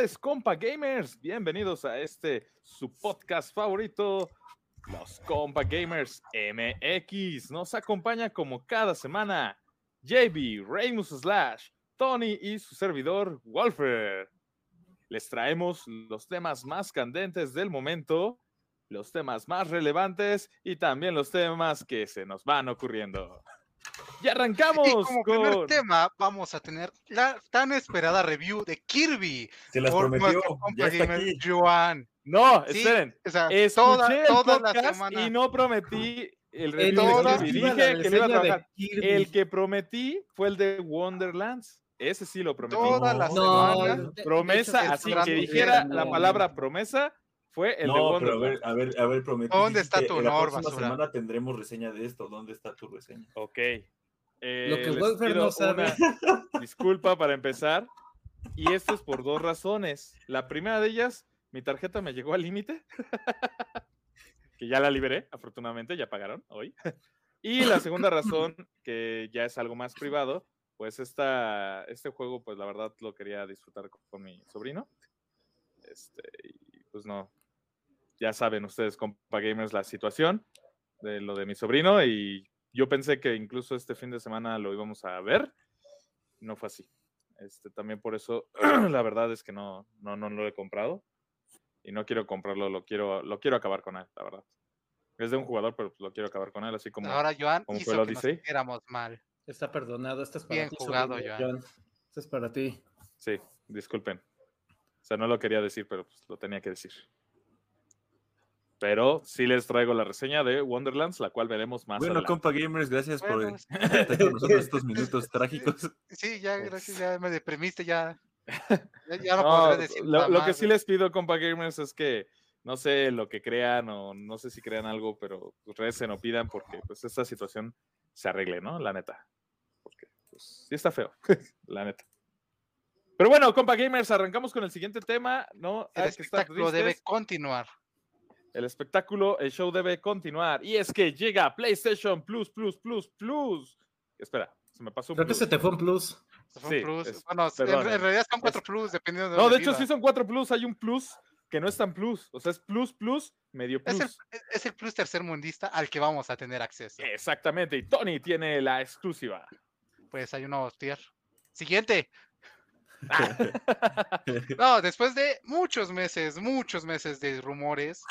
Tardes, compa gamers. Bienvenidos a este su podcast favorito, los compa gamers MX. Nos acompaña como cada semana JB, Raymus Slash, Tony y su servidor Wolfer. Les traemos los temas más candentes del momento, los temas más relevantes y también los temas que se nos van ocurriendo. Y arrancamos Y como con... primer tema vamos a tener la tan esperada review de Kirby Se las por prometió, ya está aquí. Joan. No, Sí, esperen. O sea, Escuché toda, el toda la semana. y no prometí el review toda- de Kirby. exclusiva, Dije la que le iba a trabajar. El que prometí fue el de Wonderlands. Ese sí lo prometí. Toda la No, semana. Promesa, hecho, así que dijera gran- la no, palabra promesa, fue el de no, pero a ver, a ver, a ver, prometí. ¿Dónde está tu La honor, próxima basura? semana tendremos reseña de esto. ¿Dónde está tu reseña? Ok. Eh, Lo que Wolfer pido no sabe. disculpa para empezar. Y esto es por dos razones. La primera de ellas, mi tarjeta me llegó al límite. que ya la liberé, afortunadamente, ya pagaron hoy. y la segunda razón, que ya es algo más privado, pues esta, este juego, pues la verdad lo quería disfrutar con, con mi sobrino. Este, y pues no, ya saben ustedes, compa gamers, la situación de lo de mi sobrino y yo pensé que incluso este fin de semana lo íbamos a ver. No fue así. Este, también por eso, la verdad es que no, no, no lo he comprado. Y no quiero comprarlo, lo quiero, lo quiero acabar con él, la verdad. Es de un jugador, pero lo quiero acabar con él, así como. Ahora Joan como fue hizo que nos éramos mal. Está perdonado, esto es para Bien ti. jugado, sobrino, Joan. Joan. Esto es para ti. Sí, disculpen. O sea, no lo quería decir, pero pues, lo tenía que decir. Pero sí les traigo la reseña de Wonderlands, la cual veremos más Bueno, adelante. compa gamers, gracias Bueno, por estar con nosotros estos minutos trágicos. Sí, ya, gracias, ya me deprimiste, ya. Ya, ya no, No, podré decir lo, nada lo que más, sí les pido, compa gamers, es que no sé lo que crean o no sé si crean algo, pero recen o pidan porque pues esta situación se arregle, ¿no? La neta. Porque pues sí está feo, la neta. Pero bueno, compa gamers, arrancamos con el siguiente tema, ¿no? El estar espectáculo debe continuar. El espectáculo, el show debe continuar. Y es que llega PlayStation Plus, Plus, Plus, Plus. Espera, se me pasó un Creo que plus. se te fue un plus. Fue un Sí, plus. es- bueno, en- perdón, en, realidad son cuatro es- plus, dependiendo de No, de hecho sí son cuatro plus. Hay un plus que no es tan plus. O sea, es plus, plus, medio Es plus. el, es el plus tercermundista al que vamos a tener acceso. Exactamente. Y Tony tiene la exclusiva. Pues hay unos tier. Siguiente. No, después de muchos meses, muchos meses de rumores,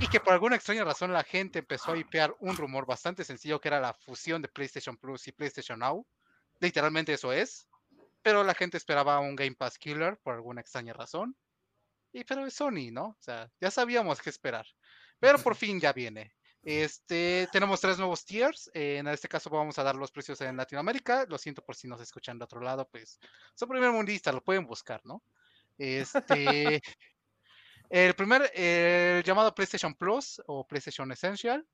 y que por alguna extraña razón la gente empezó a hipear un rumor bastante sencillo que era la fusión de PlayStation Plus y PlayStation Now. Literalmente eso es. Pero la gente esperaba un Game Pass Killer por alguna extraña razón. Y pero es Sony, ¿no? O sea, ya sabíamos qué esperar. Pero por fin ya viene. Este, tenemos tres nuevos tiers. eh, en este caso vamos a dar los precios en Latinoamérica. Lo siento por si nos escuchan de otro lado, pues son primer mundista, lo pueden buscar, ¿no? Este, el primer, el llamado PlayStation Plus o PlayStation Essential,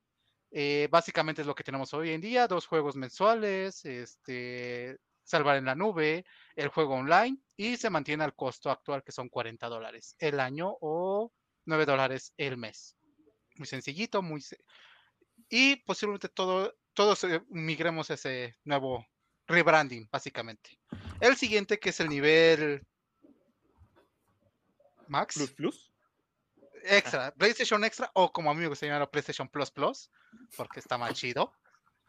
eh, básicamente es lo que tenemos hoy en día, dos juegos mensuales, este, salvar en la nube, el juego online y se mantiene al costo actual que son 40 dólares el año o 9 dólares el mes. Muy sencillito, muy... Y posiblemente todo, todos eh, migremos ese nuevo rebranding, básicamente. El siguiente, que es el nivel Max, Plus, plus. Extra, PlayStation Extra, o como a mí me gusta llamarlo PlayStation Plus Plus, porque está más chido.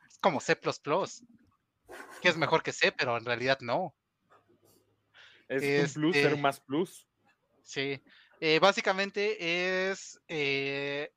Es como C, que es mejor que C, pero en realidad no. Es un plus, ser Este- más plus. Sí. Eh, básicamente es eh,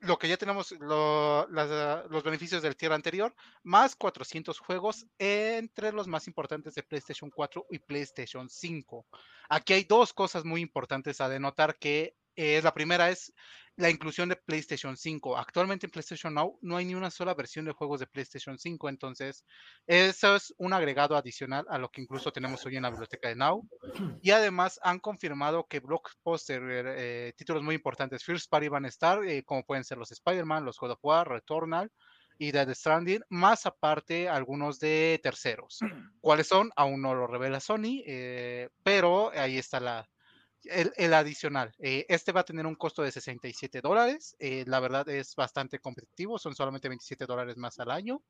lo que ya tenemos, lo- las, los beneficios del tier anterior, más 400 juegos entre los más importantes de PlayStation 4 y PlayStation 5. Aquí hay dos cosas muy importantes a denotar que eh, la primera es la inclusión de PlayStation 5. Actualmente en PlayStation Now no hay ni una sola versión de juegos de PlayStation 5, entonces eso es un agregado adicional a lo que incluso tenemos hoy en la biblioteca de Now. Y además han confirmado que blockbuster, eh, títulos muy importantes, First Party van a estar, eh, como pueden ser los Spider-Man, los God of War, Returnal y Dead Stranding, más aparte algunos de terceros. ¿Cuáles son? Aún no lo revela Sony, eh, pero ahí está la, el, el adicional. Eh, este va a tener un costo de 67 dólares. eh, la verdad es bastante competitivo, son solamente 27 dólares más al año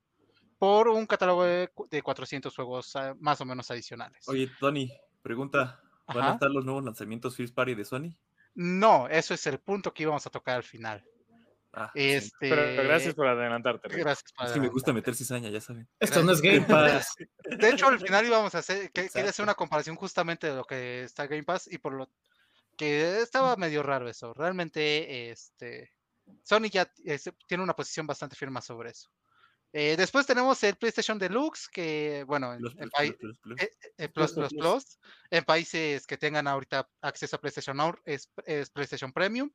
por un catálogo de, de 400 juegos ah, más o menos adicionales. Oye, Tony, Pregunta, ¿van Ajá. a estar los nuevos lanzamientos First Party de Sony? No, eso es el punto que íbamos a tocar al final. Ah. Este, Pero gracias por adelantarte. Rick. gracias por Es que me gusta meter cizaña, ya saben. Esto no es Game Pass. De hecho, al final íbamos a hacer, que- quería hacer una comparación justamente de lo que está Game Pass y por lo que estaba medio raro eso. Realmente, este, Sony ya eh, tiene una posición bastante firme sobre eso. Eh, después tenemos el PlayStation Deluxe, que bueno, en, en países que tengan ahorita acceso a PlayStation Now es, es PlayStation Premium,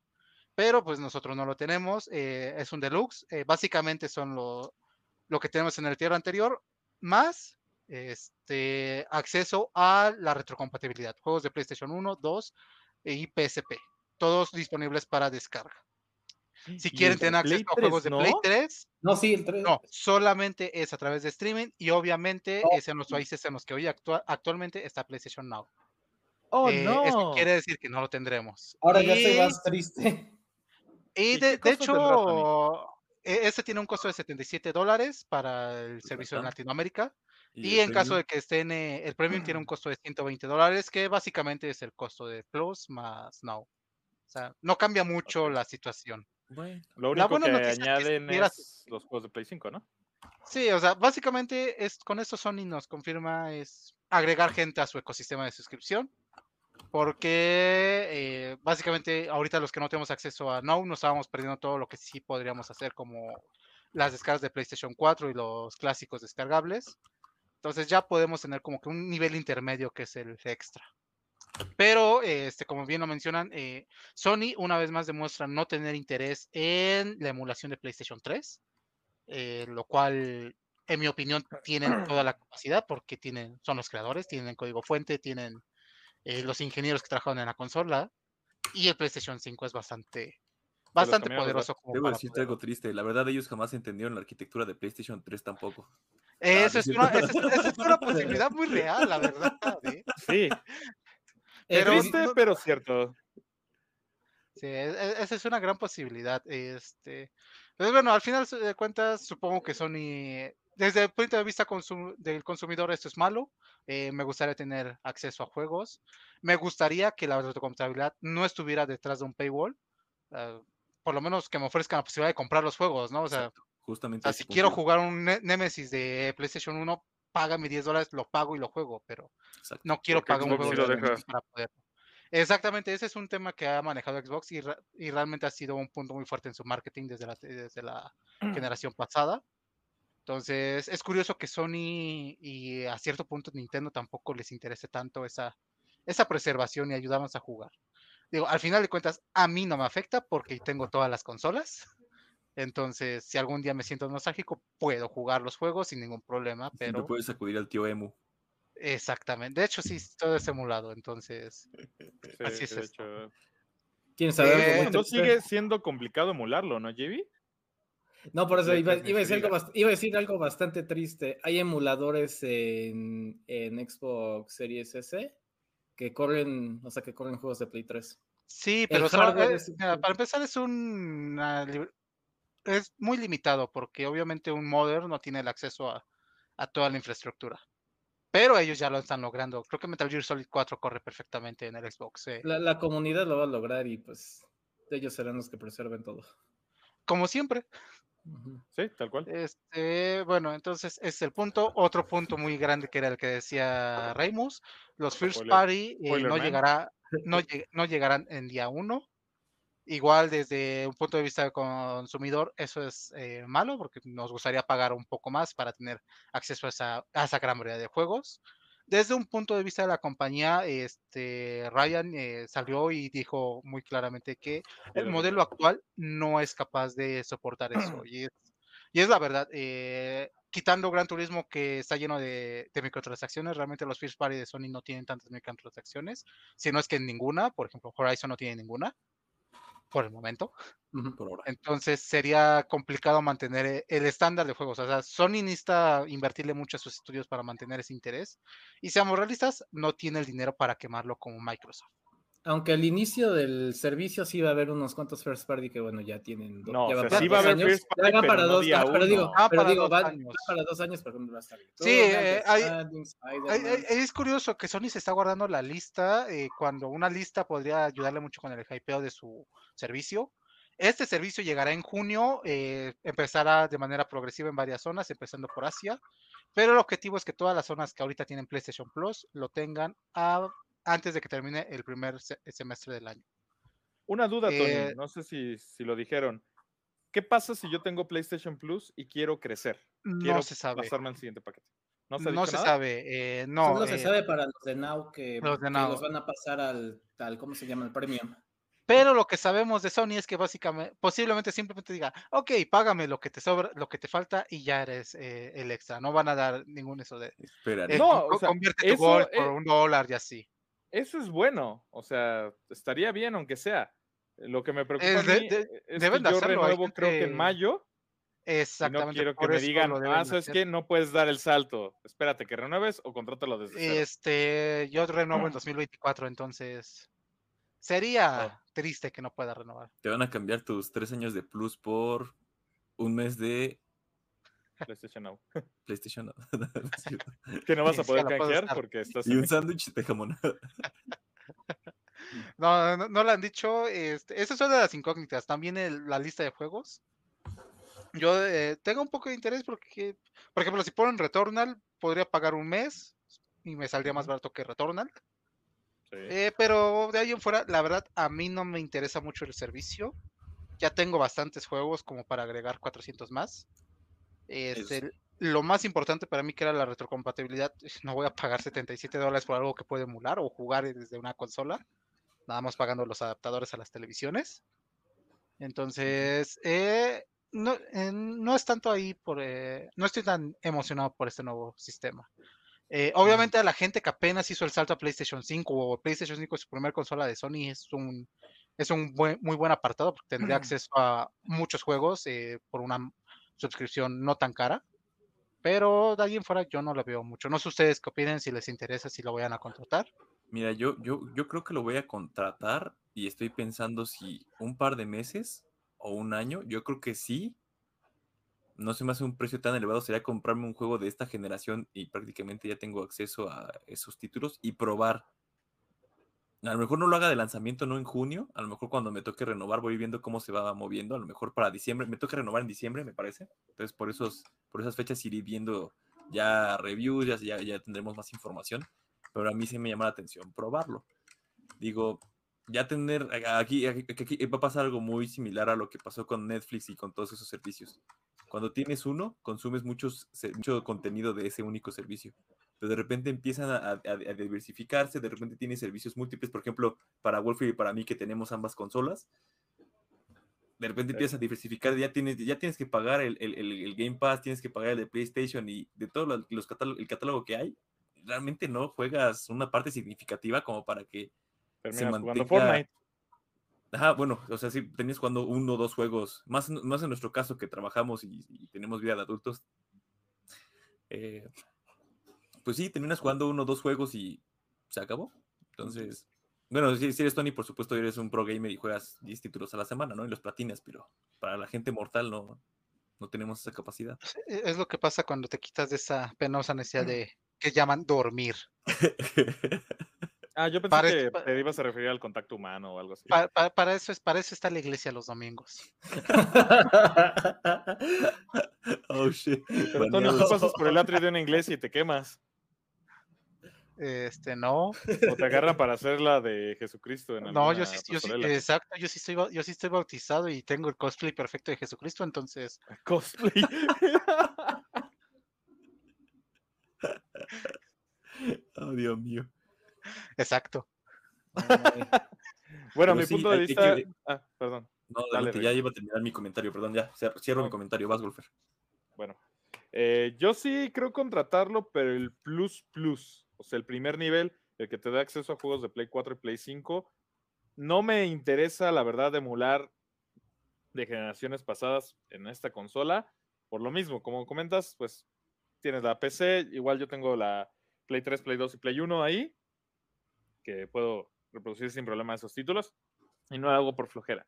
pero pues nosotros no lo tenemos, eh, es un deluxe, eh, básicamente son lo, lo que tenemos en el tier anterior, más este, acceso a la retrocompatibilidad, juegos de PlayStation 1, 2 y PSP, todos disponibles para descarga. Si ¿Y quieren tener acceso Play a juegos 3 de Play no? 3, No, sí, el 3. no, solamente es a través de streaming y obviamente No. es en los países en los que hoy actua- actualmente está PlayStation Now. Oh, Eh, no. Esto quiere decir que no lo tendremos. Ahora ya estoy Y- más triste. Y ¿Y de, hecho, e- este tiene un costo de 77 dólares para el servicio en. Latinoamérica. Y, en caso de que estén, eh, el premium tiene un costo de 120 dólares, que básicamente es el costo de Plus más Now. O sea, no cambia mucho la situación. bueno, Lo la único buena que noticia es que añaden estuviera- es los juegos de Play 5, ¿no? Sí, o sea, básicamente es, con esto Sony nos confirma es agregar gente a su ecosistema de suscripción. Porque eh, básicamente ahorita los que no tenemos acceso a Now nos estábamos perdiendo todo lo que sí podríamos hacer como las descargas de PlayStation 4 y los clásicos descargables. Entonces ya podemos tener como que un nivel intermedio que es el extra. Pero, este, como bien lo mencionan, eh, Sony una vez más demuestra no tener interés en la emulación de PlayStation 3 eh, lo cual, en mi opinión, tienen toda la capacidad porque tienen, son los creadores, tienen código fuente, tienen eh, los ingenieros que trabajaron en la consola y el PlayStation 5 es bastante, bastante poderoso como debo decirte algo triste. La verdad, ellos jamás entendieron la arquitectura de PlayStation 3 tampoco. Eh, Ah, Eso no es una, es- posibilidad muy real, la verdad. ¿eh? Sí, Pero triste, no- pero cierto. Sí, e- e- esa es una gran posibilidad. Este, pues bueno, al final de cuentas, supongo que Sony, desde el punto de vista consum- del consumidor, esto es malo. Eh, me gustaría tener acceso a juegos. Me gustaría que la retrocompatibilidad no estuviera detrás de un paywall. ah, por lo menos que me ofrezcan la posibilidad de comprar los juegos, ¿no? O sea, Justamente. o sea, ese si quiero jugar un Ne- Nemesis de PlayStation 1, págame 10 dólares, lo pago y lo juego, pero Exacto. no quiero Porque pagar un juego de. Nemesis para poderlo. Exactamente, ese es un tema que ha manejado Xbox y, y realmente ha sido un punto muy fuerte en su marketing desde la, desde la generación pasada. Entonces, es curioso que Sony y a cierto punto Nintendo tampoco les interese tanto esa, esa preservación y ayudarnos a jugar. Digo, al final de cuentas, a mí no me afecta porque tengo todas las consolas. Entonces, si algún día me siento nostálgico, puedo jugar los juegos sin ningún problema, Siempre pero puedes acudir al tío Emu. exactamente. De hecho, sí, todo es emulado, entonces Sí, Así es de esto. hecho. ¿Quieren saber algo Eh, No sigue siendo complicado emularlo, ¿no, JB? No, por eso iba, a decir algo diga. bast- iba a decir algo bastante triste. Hay emuladores en, en Xbox Series S que corren, o sea, que corren juegos de Play 3. Sí, pero son- hardware eh, es para empezar es un ah, es muy limitado porque obviamente un modder no tiene el acceso a, a toda la infraestructura. Pero ellos ya lo están logrando. Creo que Metal Gear Solid 4 corre perfectamente en el Xbox. eh, La, la comunidad lo va a lograr y pues ellos serán los que preserven todo. Como siempre. Sí, tal cual. Este, bueno, entonces ese es el punto. Otro punto muy grande que era el que decía Raimus. Los First Spoiler- Party eh, no llegará, no, lleg- no llegarán en día uno. Igual desde un punto de vista del consumidor, eso es eh, malo porque nos gustaría pagar un poco más para tener acceso a esa, a esa gran variedad de juegos. Desde un punto de vista de la compañía, este, Ryan eh, salió y dijo muy claramente que el lo modelo actual no es capaz de soportar eso. Y es, y es la verdad. eh, quitando Gran Turismo que está lleno de, de microtransacciones, realmente los First Party de Sony no tienen tantas microtransacciones, si no es que ninguna, por ejemplo, Horizon no tiene ninguna, por el momento. Ujú. Por ahora. Entonces sería complicado mantener eh, el estándar de juegos. O sea, Sony necesita invertirle mucho a sus estudios para mantener ese interés. Y seamos realistas, no tiene el dinero para quemarlo como Microsoft. Aunque al inicio del servicio sí va a haber unos cuantos first party que bueno, ya tienen do- No, ya o van sea, para sí va a dos haber años. first party, pero para no dos, día ah, pero digo. Ah, pero para digo, dos van, años. para dos años, por ejemplo, va a estar Sí, eh, hay- Stranding, Ay, Spider-Man. ay, Es curioso que Sony se está guardando la lista eh, cuando una lista podría ayudarle mucho con el hypeo de su servicio. Este servicio llegará en junio, eh, empezará de manera progresiva en varias zonas, empezando por Asia, pero el objetivo es que todas las zonas que ahorita tienen PlayStation Plus lo tengan a- antes de que termine el primer se- semestre del año. Una duda, Tony, Eh, no sé si, si lo dijeron. ¿Qué pasa si yo tengo PlayStation Plus y quiero crecer? Quiero No se sabe. pasarme al siguiente paquete. No se, No sabe. eh, no, Solo se eh, sabe para los de Now que, los de que Now. los van a pasar al, al, ¿cómo se llama? El premium. Pero lo que sabemos de Sony es que básicamente, posiblemente simplemente diga, ok, págame lo que te sobra, lo que te falta y ya eres eh, el extra. No van a dar ningún eso de Espera, eh, No, o sea, convierte tu eso, gol por eh, un dólar y así. Eso es bueno. O sea, estaría bien aunque sea. Lo que me preocupa a de- mí de- es deben que de yo hacerlo, renuevo creo que en mayo y no Exactamente. quiero que me digan, ah, ¿sabes hacer. qué? No puedes dar el salto. Espérate que renueves o contrátalo desde cero. Este, yo renuevo en 2024, entonces sería Oh. triste que no pueda renovar. te van a cambiar tus tres años de plus por un mes de PlayStation Now. PlayStation. No, no es cierto. Que no vas a poder canjear porque estás y un sándwich de jamón. No, no, no lo han dicho. Este, esa es una de las incógnitas. También el- la lista de juegos. Yo eh, tengo un poco de interés porque, por ejemplo, si ponen Returnal, podría pagar un mes y me saldría más barato que Returnal. Sí. Eh, pero de ahí en fuera, la verdad, a mí no me interesa mucho el servicio. Ya tengo bastantes juegos como para agregar 400 más. Este, lo más importante para mí que era la retrocompatibilidad. No voy a pagar 77 dólares por algo que puedo emular o jugar desde una consola. Nada más pagando los adaptadores a las televisiones. Entonces, eh, no, eh, no es tanto ahí por... eh, no estoy tan emocionado por este nuevo sistema. Eh, obviamente a la gente que apenas hizo el salto a PlayStation 5 o PlayStation 5 es su primera consola de Sony es un, es un buen, muy buen apartado porque tendría acceso a muchos juegos eh, por una suscripción no tan cara. Pero de ahí en fuera yo no lo veo mucho. No sé ustedes qué opinen, si les interesa, si lo vayan a contratar. Mira, yo, yo, yo creo que lo voy a contratar y estoy pensando si un par de meses o un año, yo creo que sí. No se me hace un precio tan elevado, sería comprarme un juego de esta generación y prácticamente ya tengo acceso a esos títulos y probar. A lo mejor no lo haga de lanzamiento, no en junio, a lo mejor cuando me toque renovar voy viendo cómo se va moviendo, a lo mejor para diciembre, me toca renovar en diciembre, me parece. Entonces por esos, por esas fechas iré viendo ya reviews, ya, ya, ya tendremos más información pero a mí sí me llama la atención probarlo. Digo, ya tener, aquí, aquí, aquí va a pasar algo muy similar a lo que pasó con Netflix y con todos esos servicios. Cuando tienes uno, consumes muchos, mucho contenido de ese único servicio, pero de repente empiezan a, a- a diversificarse, de repente tienes servicios múltiples, por ejemplo, para Wolf y para mí que tenemos ambas consolas, de repente Sí. empiezas a diversificar, ya tienes, ya tienes que pagar el, el- el- Game Pass, tienes que pagar el de PlayStation y de todo lo- los catálogo- el catálogo que hay, realmente no juegas una parte significativa como para que Terminas jugando mantenga- Fortnite. Ajá, bueno, o sea, si tenías jugando uno o dos juegos, más, más en nuestro caso que trabajamos y, y tenemos vida de adultos, eh, pues sí, terminas jugando uno o dos juegos y se acabó. Entonces, bueno, si, si eres Tony, por supuesto, eres un pro gamer y juegas 10 títulos a la semana, ¿no? Y los platinas, pero para la gente mortal no, no tenemos esa capacidad. E- Es lo que pasa cuando te quitas de esa penosa necesidad de que llaman dormir. Ah, yo pensé Para que este- te ibas a referir al contacto humano o algo así. Pa- pa- para eso es, para eso está la iglesia los domingos. oh, shit. Pero Tony, tú pasas por el atrio de una iglesia y te quemas. Este, no, O te agarran para hacer la de Jesucristo en no, yo sí, yo sí, exacto, yo sí estoy, yo sí estoy bautizado y tengo el cosplay perfecto de Jesucristo, entonces, Cosplay. Oh, Dios mío. exacto. Bueno, Pero mi sí, punto de vista. que- Ah, perdón. No, Dale, ya iba a terminar mi comentario, perdón, ya, cierro mi comentario, vas, Golfer. Bueno, eh, yo sí creo contratarlo, pero el Plus Plus, o sea, el primer nivel, el que te da acceso a juegos de Play 4 y Play 5, no me interesa, la verdad, emular de generaciones pasadas en esta consola. Por lo mismo, como comentas, pues tienes la PC, igual yo tengo la Play 3, Play 2 y Play 1 ahí, que puedo reproducir sin problema esos títulos y no hago por flojera.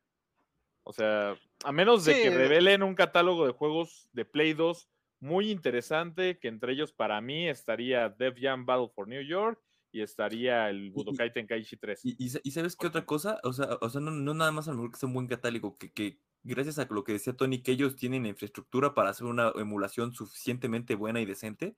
O sea, a menos de que revelen un catálogo de juegos de Play 2 muy interesante, que entre ellos para mí estaría Def Jam Battle for New York y estaría el Budokai Tenkaichi 3. Y, y sa- y sabes qué otra cosa, o sea, o sea no, no nada más a lo mejor que sea un buen catálogo, que, que gracias a lo que decía Tony, que ellos tienen la infraestructura para hacer una emulación suficientemente buena y decente,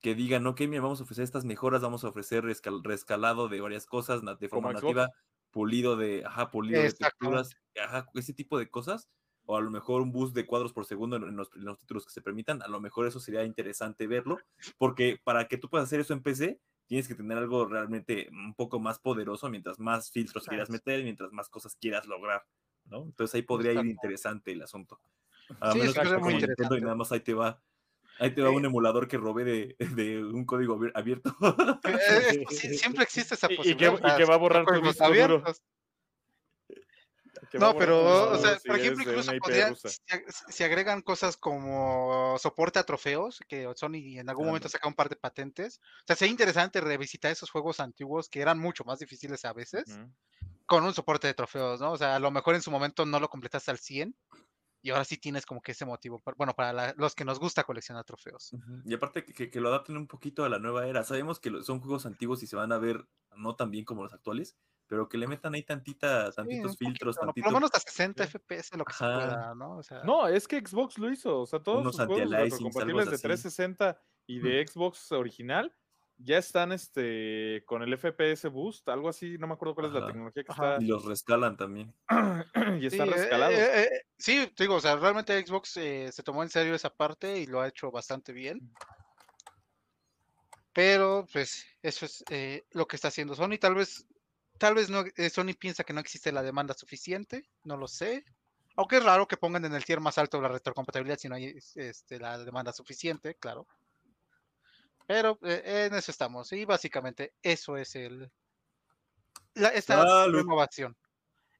que digan, ok, mira, vamos a ofrecer estas mejoras, vamos a ofrecer rescal- rescalado de varias cosas, de forma nativa, pulido de, ajá, pulido de texturas, ajá, ese tipo de cosas, o a lo mejor un boost de cuadros por segundo en, en los, en los títulos que se permitan, a lo mejor eso sería interesante verlo, porque para que tú puedas hacer eso en PC, tienes que tener algo realmente un poco más poderoso mientras más filtros quieras meter, mientras más cosas quieras lograr, ¿no? Entonces ahí podría ir interesante el asunto. A Sí, menos es que que sea es muy como Nintendo y nada más ahí te va, ahí te va un emulador que robé de, de un código abier- abierto. Eh, eh, sí, siempre existe esa Y- y posibilidad. que- y que va a borrar tu códigos disco duro. abiertos. No, pero, o sea, si por ejemplo, incluso podría, si, ag- si agregan cosas como soporte a trofeos, que Sony en algún momento saca un par de patentes. O sea, sería interesante revisitar esos juegos antiguos que eran mucho más difíciles a veces, con un soporte de trofeos, ¿no? O sea, a lo mejor en su momento no lo completaste al 100 y ahora sí tienes como que ese motivo, bueno, para la- los que nos gusta coleccionar trofeos. Y aparte que, que- que lo adapten un poquito a la nueva era. Sabemos que lo- son juegos antiguos y se van a ver no tan bien como los actuales, pero que le metan ahí tantita, tantitos filtros, poquito, ¿no? Por tantito, lo menos a 60 Sí. FPS, lo que se pueda, ¿no? O sea, No, es que Xbox lo hizo. O sea, todos sus juegos algo de así. 360 y de Xbox original ya están este con el FPS Boost, algo así, no me acuerdo cuál es la tecnología que Ajá. y los rescalan también. está y están eh, rescalados. eh, eh, sí, te digo, o sea, realmente Xbox eh, se tomó en serio esa parte y lo ha hecho bastante bien. Pero, pues, eso es eh, lo que está haciendo Sony. Tal vez, tal vez no, eh, Sony piensa que no existe la demanda suficiente, no lo sé. Aunque es raro que pongan en el tier más alto la retrocompatibilidad si no hay este, la demanda suficiente, claro. Pero eh, en eso estamos. Y básicamente eso es el la, esta Salud. renovación.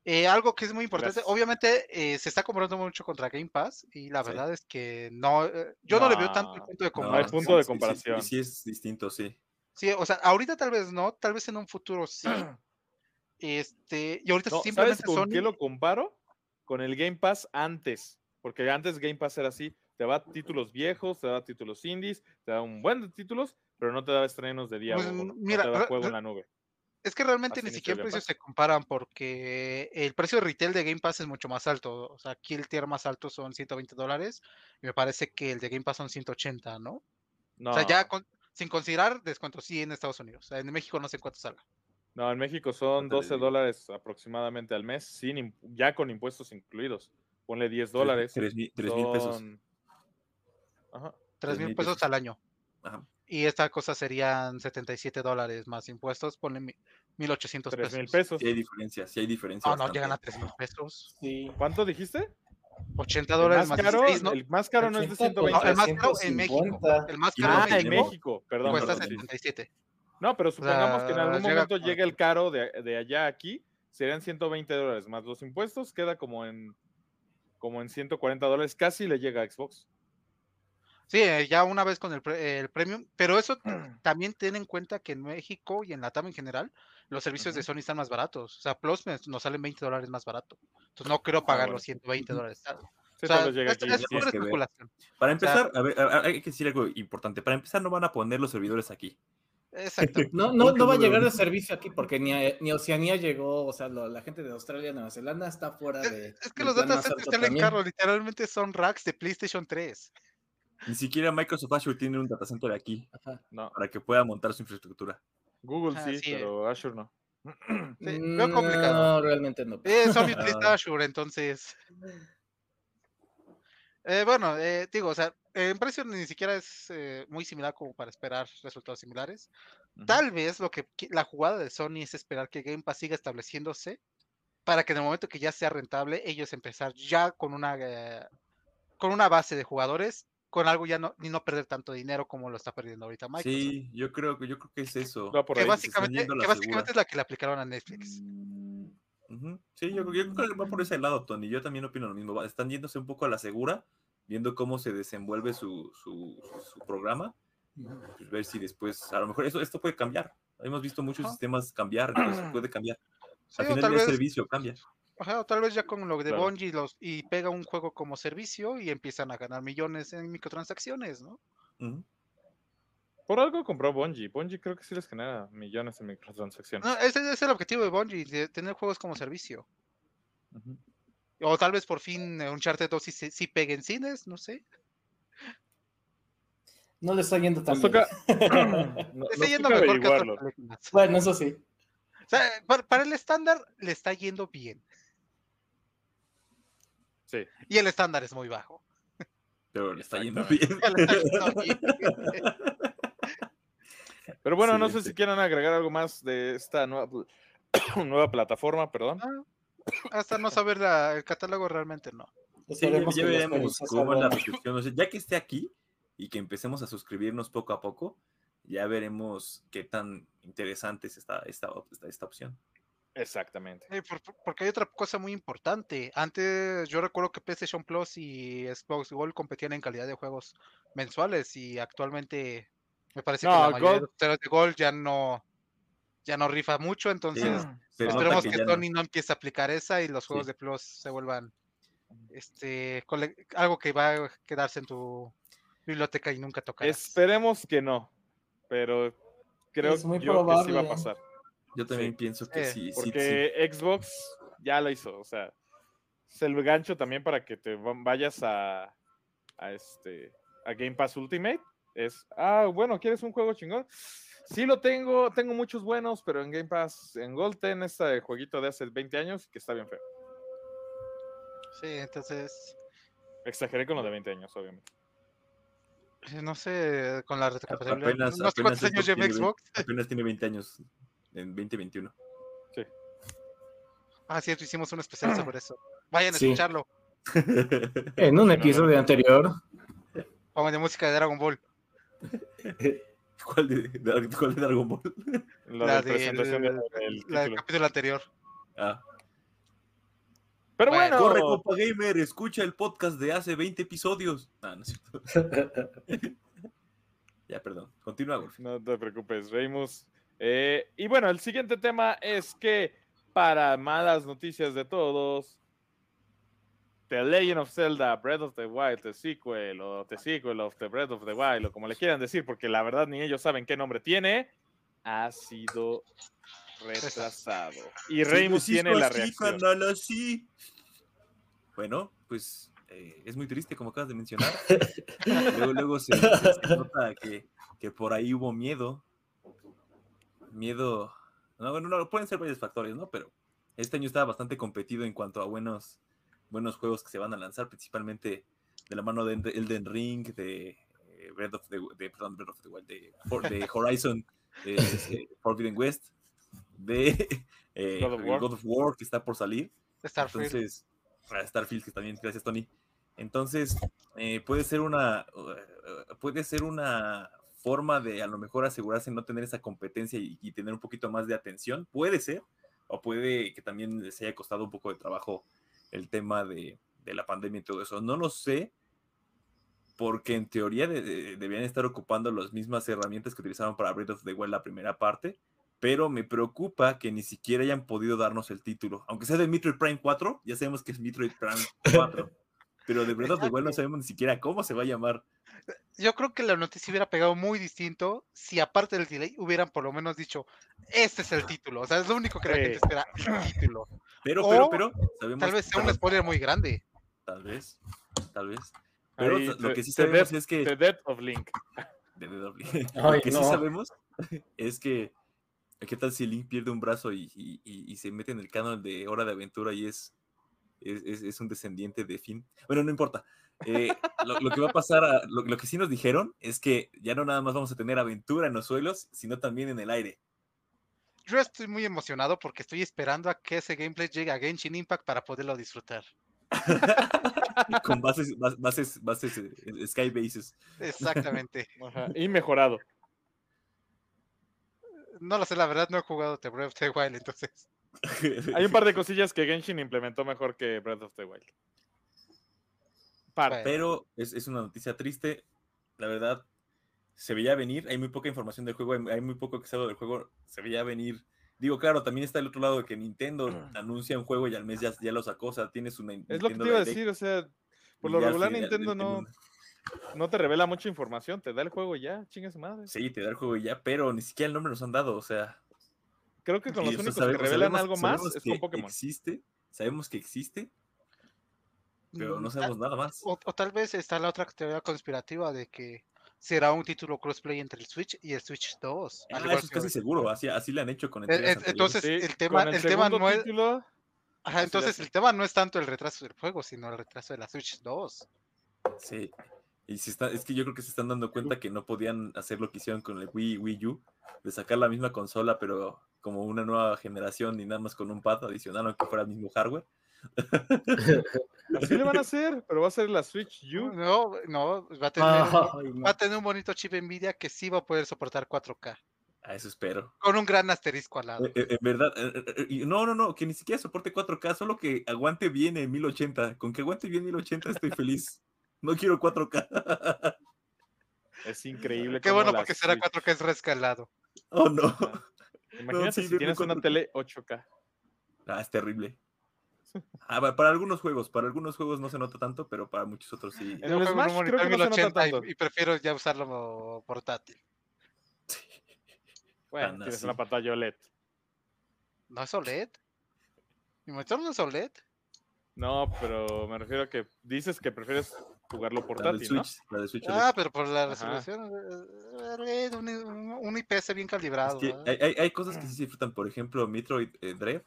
Eh, algo que es muy importante, Gracias. obviamente eh, se está comprando mucho contra Game Pass y la Sí. verdad es que no, eh, yo no, le veo tanto el No, punto de comparación. punto de sí, sí, sí, comparación. Sí, es distinto, sí. Sí, o sea, ahorita tal vez no, tal vez en un futuro sí. Este, y ahorita No, ¿Sabes simplemente con Sony. qué lo comparo? Con el Game Pass antes. Porque antes Game Pass era así. Te da títulos viejos, te da títulos indies, te da un buen de títulos, pero no te da estrenos de día Pues, mira, no te da re- juego en la nube. Es que realmente Así ni siquiera precios se comparan porque el precio de retail de Game Pass es mucho más alto. O sea, aquí el tier más alto son 120 dólares y me parece que el de Game Pass son 180, ¿no? No, O sea, ya con- sin considerar descuento, sí en Estados Unidos. O sea, en México no sé cuánto salga. No, en México son Ahorita les 12 digo. dólares aproximadamente al mes, sin, ya con impuestos incluidos. Ponle 10 dólares. Tres mil, tres mil pesos. son- Ajá. 3 mil 3,000 pesos pesos. al año. Ajá. Y esta cosa serían 77 dólares más impuestos, ponle mi- 1800 3 pesos. mil pesos. Sí hay diferencia, sí hay diferencia. No, no bastante. llegan a 3 mil pesos. Sí. ¿Cuánto dijiste? 80 El dólares más más caro, 16, ¿no? el más caro no es de 80 120. No, el más caro en 150. México. El más caro Ah, no, en México México, perdón. cuesta perdón, sí. 77. No, pero supongamos que en algún llega momento llegue el caro de, de allá a aquí, serían 120 dólares más los impuestos, queda como en como en 140 dólares, casi le llega a Xbox. Sí, eh, ya una vez con el, el premium, pero eso también ten en cuenta que en México y en la TAM en general, los servicios de. Sony están más baratos. O sea, Plus me- nos salen 20 dólares más barato. Entonces no creo pagar bueno. los 120 dólares. Sí, o sea, es, es especulación. Para empezar, a ver, a- a- hay que decir algo importante. Para empezar, no van a poner los servidores aquí. Exacto. No, no, no va a llegar de servicio aquí porque ni, a- ni Oceanía llegó, o sea, lo- la gente de Australia, Nueva Zelanda está fuera de. es que los data centers salen también. caros, literalmente son racks de PlayStation 3. Ni siquiera Microsoft Azure tiene un data center aquí Ajá. No, para que pueda montar su infraestructura. Google Ah, sí, sí. pero Azure no. Sí, veo complicado. No, realmente no. Eh, Sony utiliza. Azure, entonces. Eh, bueno, eh, digo, o sea, en precio ni siquiera es eh, muy similar como para esperar resultados similares. Ujú. Tal vez lo que la jugada de Sony es esperar que Game Pass siga estableciéndose para que en el momento que ya sea rentable, ellos empezar ya con una eh, con una base de jugadores, con algo ya no, y no perder tanto dinero como lo está perdiendo ahorita Microsoft. Sí, yo creo que yo creo que es eso. Va por que ahí. básicamente, que básicamente es la que le aplicaron a Netflix. Ujú. Sí, yo, yo creo que va por ese lado, Tony. Yo también opino lo mismo. Están yéndose un poco a la segura, viendo cómo se desenvuelve su, su, su programa. Pues ver si después, a lo mejor eso, esto puede cambiar. Hemos visto muchos Ajá. sistemas cambiar, entonces puede cambiar. Sí, Al final vez, servicio cambia. ajá, o tal vez ya con lo de Claro. Bungie los, y pega un juego como servicio y empiezan a ganar millones en microtransacciones, ¿no? Por algo compró Bungie. Bungie creo que sí les genera millones en microtransacciones. No, ese es el objetivo de Bungie, de tener juegos como servicio. Ujú. O tal vez por fin eh, Uncharted 2 sí, se- sí pegue en cines, no sé. No le está yendo tan bien. no- está yendo mejor que otras películas. Bueno, eso sí. O sea, para, para el estándar le está yendo bien. Sí. Y el estándar es muy bajo. Pero le está yendo bien. Pero bueno, Sí, no sé sí. si quieran agregar algo más de esta nueva, nueva plataforma, perdón. Ah, Hasta no saber la- el catálogo realmente no. Ya Sí, veremos cómo es la. O sea, ya que esté aquí y que empecemos a suscribirnos poco a poco, ya veremos qué tan interesante es esta, esta, esta, esta opción. Exactamente. Por- por- porque hay otra cosa muy importante. Antes yo recuerdo que PlayStation Plus y Xbox Gold competían en calidad de juegos mensuales y actualmente me parece que la mayoría de Gold- los de Gold ya no ya no rifa mucho, entonces esperemos que, no- Sony no empiece a aplicar esa y los juegos Sí. de Plus se vuelvan este cole- algo que va a quedarse en tu biblioteca y nunca tocarás. Esperemos que no, pero creo Es muy yo que sí va a probable. pasar. Yo también Sí. pienso que Sí, sí. Porque Xbox ya lo hizo, o sea, es el gancho también para que te va- vayas a, a este a Game Pass Ultimate. Es, ah, bueno, ¿quieres un juego chingón? Sí lo tengo, tengo muchos buenos, pero en Game Pass, en Gold ten este jueguito de hace 20 años que está bien feo. Sí, entonces Exageré con lo de 20 años, obviamente. no sé con la retrocompatibilidad. Apenas, no sé cuántos años lleva tiene Xbox. 20 apenas tiene 20 años en 2021. Ah, cierto, hicimos un especial sobre eso. Vayan a Sí. escucharlo. En un episodio anterior. Pongan de música de Dragon Ball. ¿Cuál, de, de- ¿Cuál de Dragon Ball? La, La de presentación de- del- del La del título. capítulo anterior. Ah. Pero Bueno, bueno, Corre, compa gamer, escucha el podcast de hace 20 episodios. Ah, no es cierto. ya, perdón. Continúa, Golf. No te preocupes, Reimus. Eh, y bueno, el siguiente tema es que para malas noticias de todos, The Legend of Zelda Breath of the Wild, The Sequel o The Sequel of the Breath of the Wild o como le quieran decir, porque la verdad ni ellos saben qué nombre tiene, ha sido retrasado. Y Reimus tiene la reacción. así. Bueno, pues eh, es muy triste, como acabas de mencionar. luego luego se, se- se nota que, que por ahí hubo miedo. Miedo. No, bueno, no, pueden ser varios factores, ¿no? Pero este año estaba bastante competido en cuanto a buenos, buenos juegos que se van a lanzar, principalmente de la mano de Eld- Elden Ring, de eh, Breath of the, de, perdón, Breath of the Wild, de, de Horizon eh, Forbidden West, de eh, God of War. God of War, que está por salir. Starfield. Entonces, a Starfield, que también, gracias Tony. Entonces, eh, puede ser una puede ser una forma de a lo mejor asegurarse no tener esa competencia y, y tener un poquito más de atención. Puede ser, o puede que también les haya costado un poco de trabajo el tema de, de la pandemia y todo eso. No lo sé, porque en teoría de- de- debían estar ocupando las mismas herramientas que utilizaron para Breath of the Wild la primera parte, pero me preocupa que ni siquiera hayan podido darnos el título. Aunque sea de Metroid Prime 4, ya sabemos que es Metroid Prime 4, pero de of the Wild no sabemos ni siquiera cómo se va a llamar. Yo creo que la noticia hubiera pegado muy distinto si aparte del delay hubieran por lo menos dicho, este es el título. O sea, es lo único que la gente espera, el título. Pero, pero, O pero, sabemos Tal vez sea un spoiler muy grande. tal vez, tal vez. Pero Ahí, lo The- que sí The sabemos Death- es que The Death of Link. de DW. Ay, Lo que sí sabemos es que qué tal si Link pierde un brazo y, y- y- y se mete en el canon de Hora de Aventura y es, es, es- es un descendiente de Finn. Bueno, no importa. Eh, lo, lo que va a pasar, a- lo, lo que sí nos dijeron es que ya no nada más vamos a tener aventura en los suelos, sino también en el aire. Yo estoy muy emocionado porque estoy esperando a que ese gameplay llegue a Genshin Impact para poderlo disfrutar. Con bases, bas- bases, bases, eh, sky bases. Exactamente. Ajá, Y mejorado. No lo sé, la verdad no he jugado The Breath of the Wild, entonces. Hay un par de cosillas que Genshin implementó mejor que Breath of the Wild. Par. Bueno. Pero es, es una noticia triste. La verdad, se veía venir, hay muy poca información del juego, hay, hay muy poco que se del juego, se veía venir. Digo, claro, también está el otro lado de que Nintendo anuncia un juego y al mes ya, ya lo sacó, o sea, tiene su Es lo que te iba a decir, o sea, por lo regular Nintendo no, no te revela mucha información, te da el juego y ya, chinga su madre. Sí, te da el juego y ya, pero ni siquiera el nombre nos han dado, o sea. Creo que con los únicos que revelan algo más es con Pokémon. Existe, sabemos que existe, pero no mm, sabemos nada más. O, tal vez está la otra teoría conspirativa de que será un título crossplay entre el Switch y el Switch 2. Ah, eso es casi seguro, así, así le han hecho con el e, Entonces, el tema, el, tema no es. entonces el tema no es tanto el retraso del juego, sino el retraso de la Switch 2. Sí. Y si está, es que yo creo que se están dando cuenta que no podían hacer lo que hicieron con el Wii, Wii U, de sacar la misma consola, pero como una nueva generación y nada más con un pad adicional, aunque fuera el mismo hardware. Así le van a hacer, pero va a ser la Switch U. No, no, va a tener, va a tener un bonito chip Nvidia que sí va a poder soportar 4K. A eso espero. Con un gran asterisco al lado. Eh, eh, en verdad, eh, no, no, no, que ni siquiera soporte 4K, solo que aguante bien en 1080. Con que aguante bien 1080 estoy feliz. No quiero 4K. Es increíble. Qué bueno, porque será 4K es rescalado. Oh, no. Imagínate si tienes una tele 8K. Ah, es terrible. Ah, para algunos juegos, para algunos juegos no se nota tanto, pero para muchos otros sí. En el Smash creo que no se nota tanto. Y, prefiero ya usarlo portátil. Bueno, tienes una pantalla OLED. ¿No es OLED? ¿Mi monitor no es OLED? No, pero me refiero a que dices que prefieres jugarlo portátil, Switch, ¿no? La de Switch ah, pero por la resolución, eh, eh, un, un, IPS bien calibrado. hay, hay, cosas que sí se disfrutan, por ejemplo, Metroid eh, Dread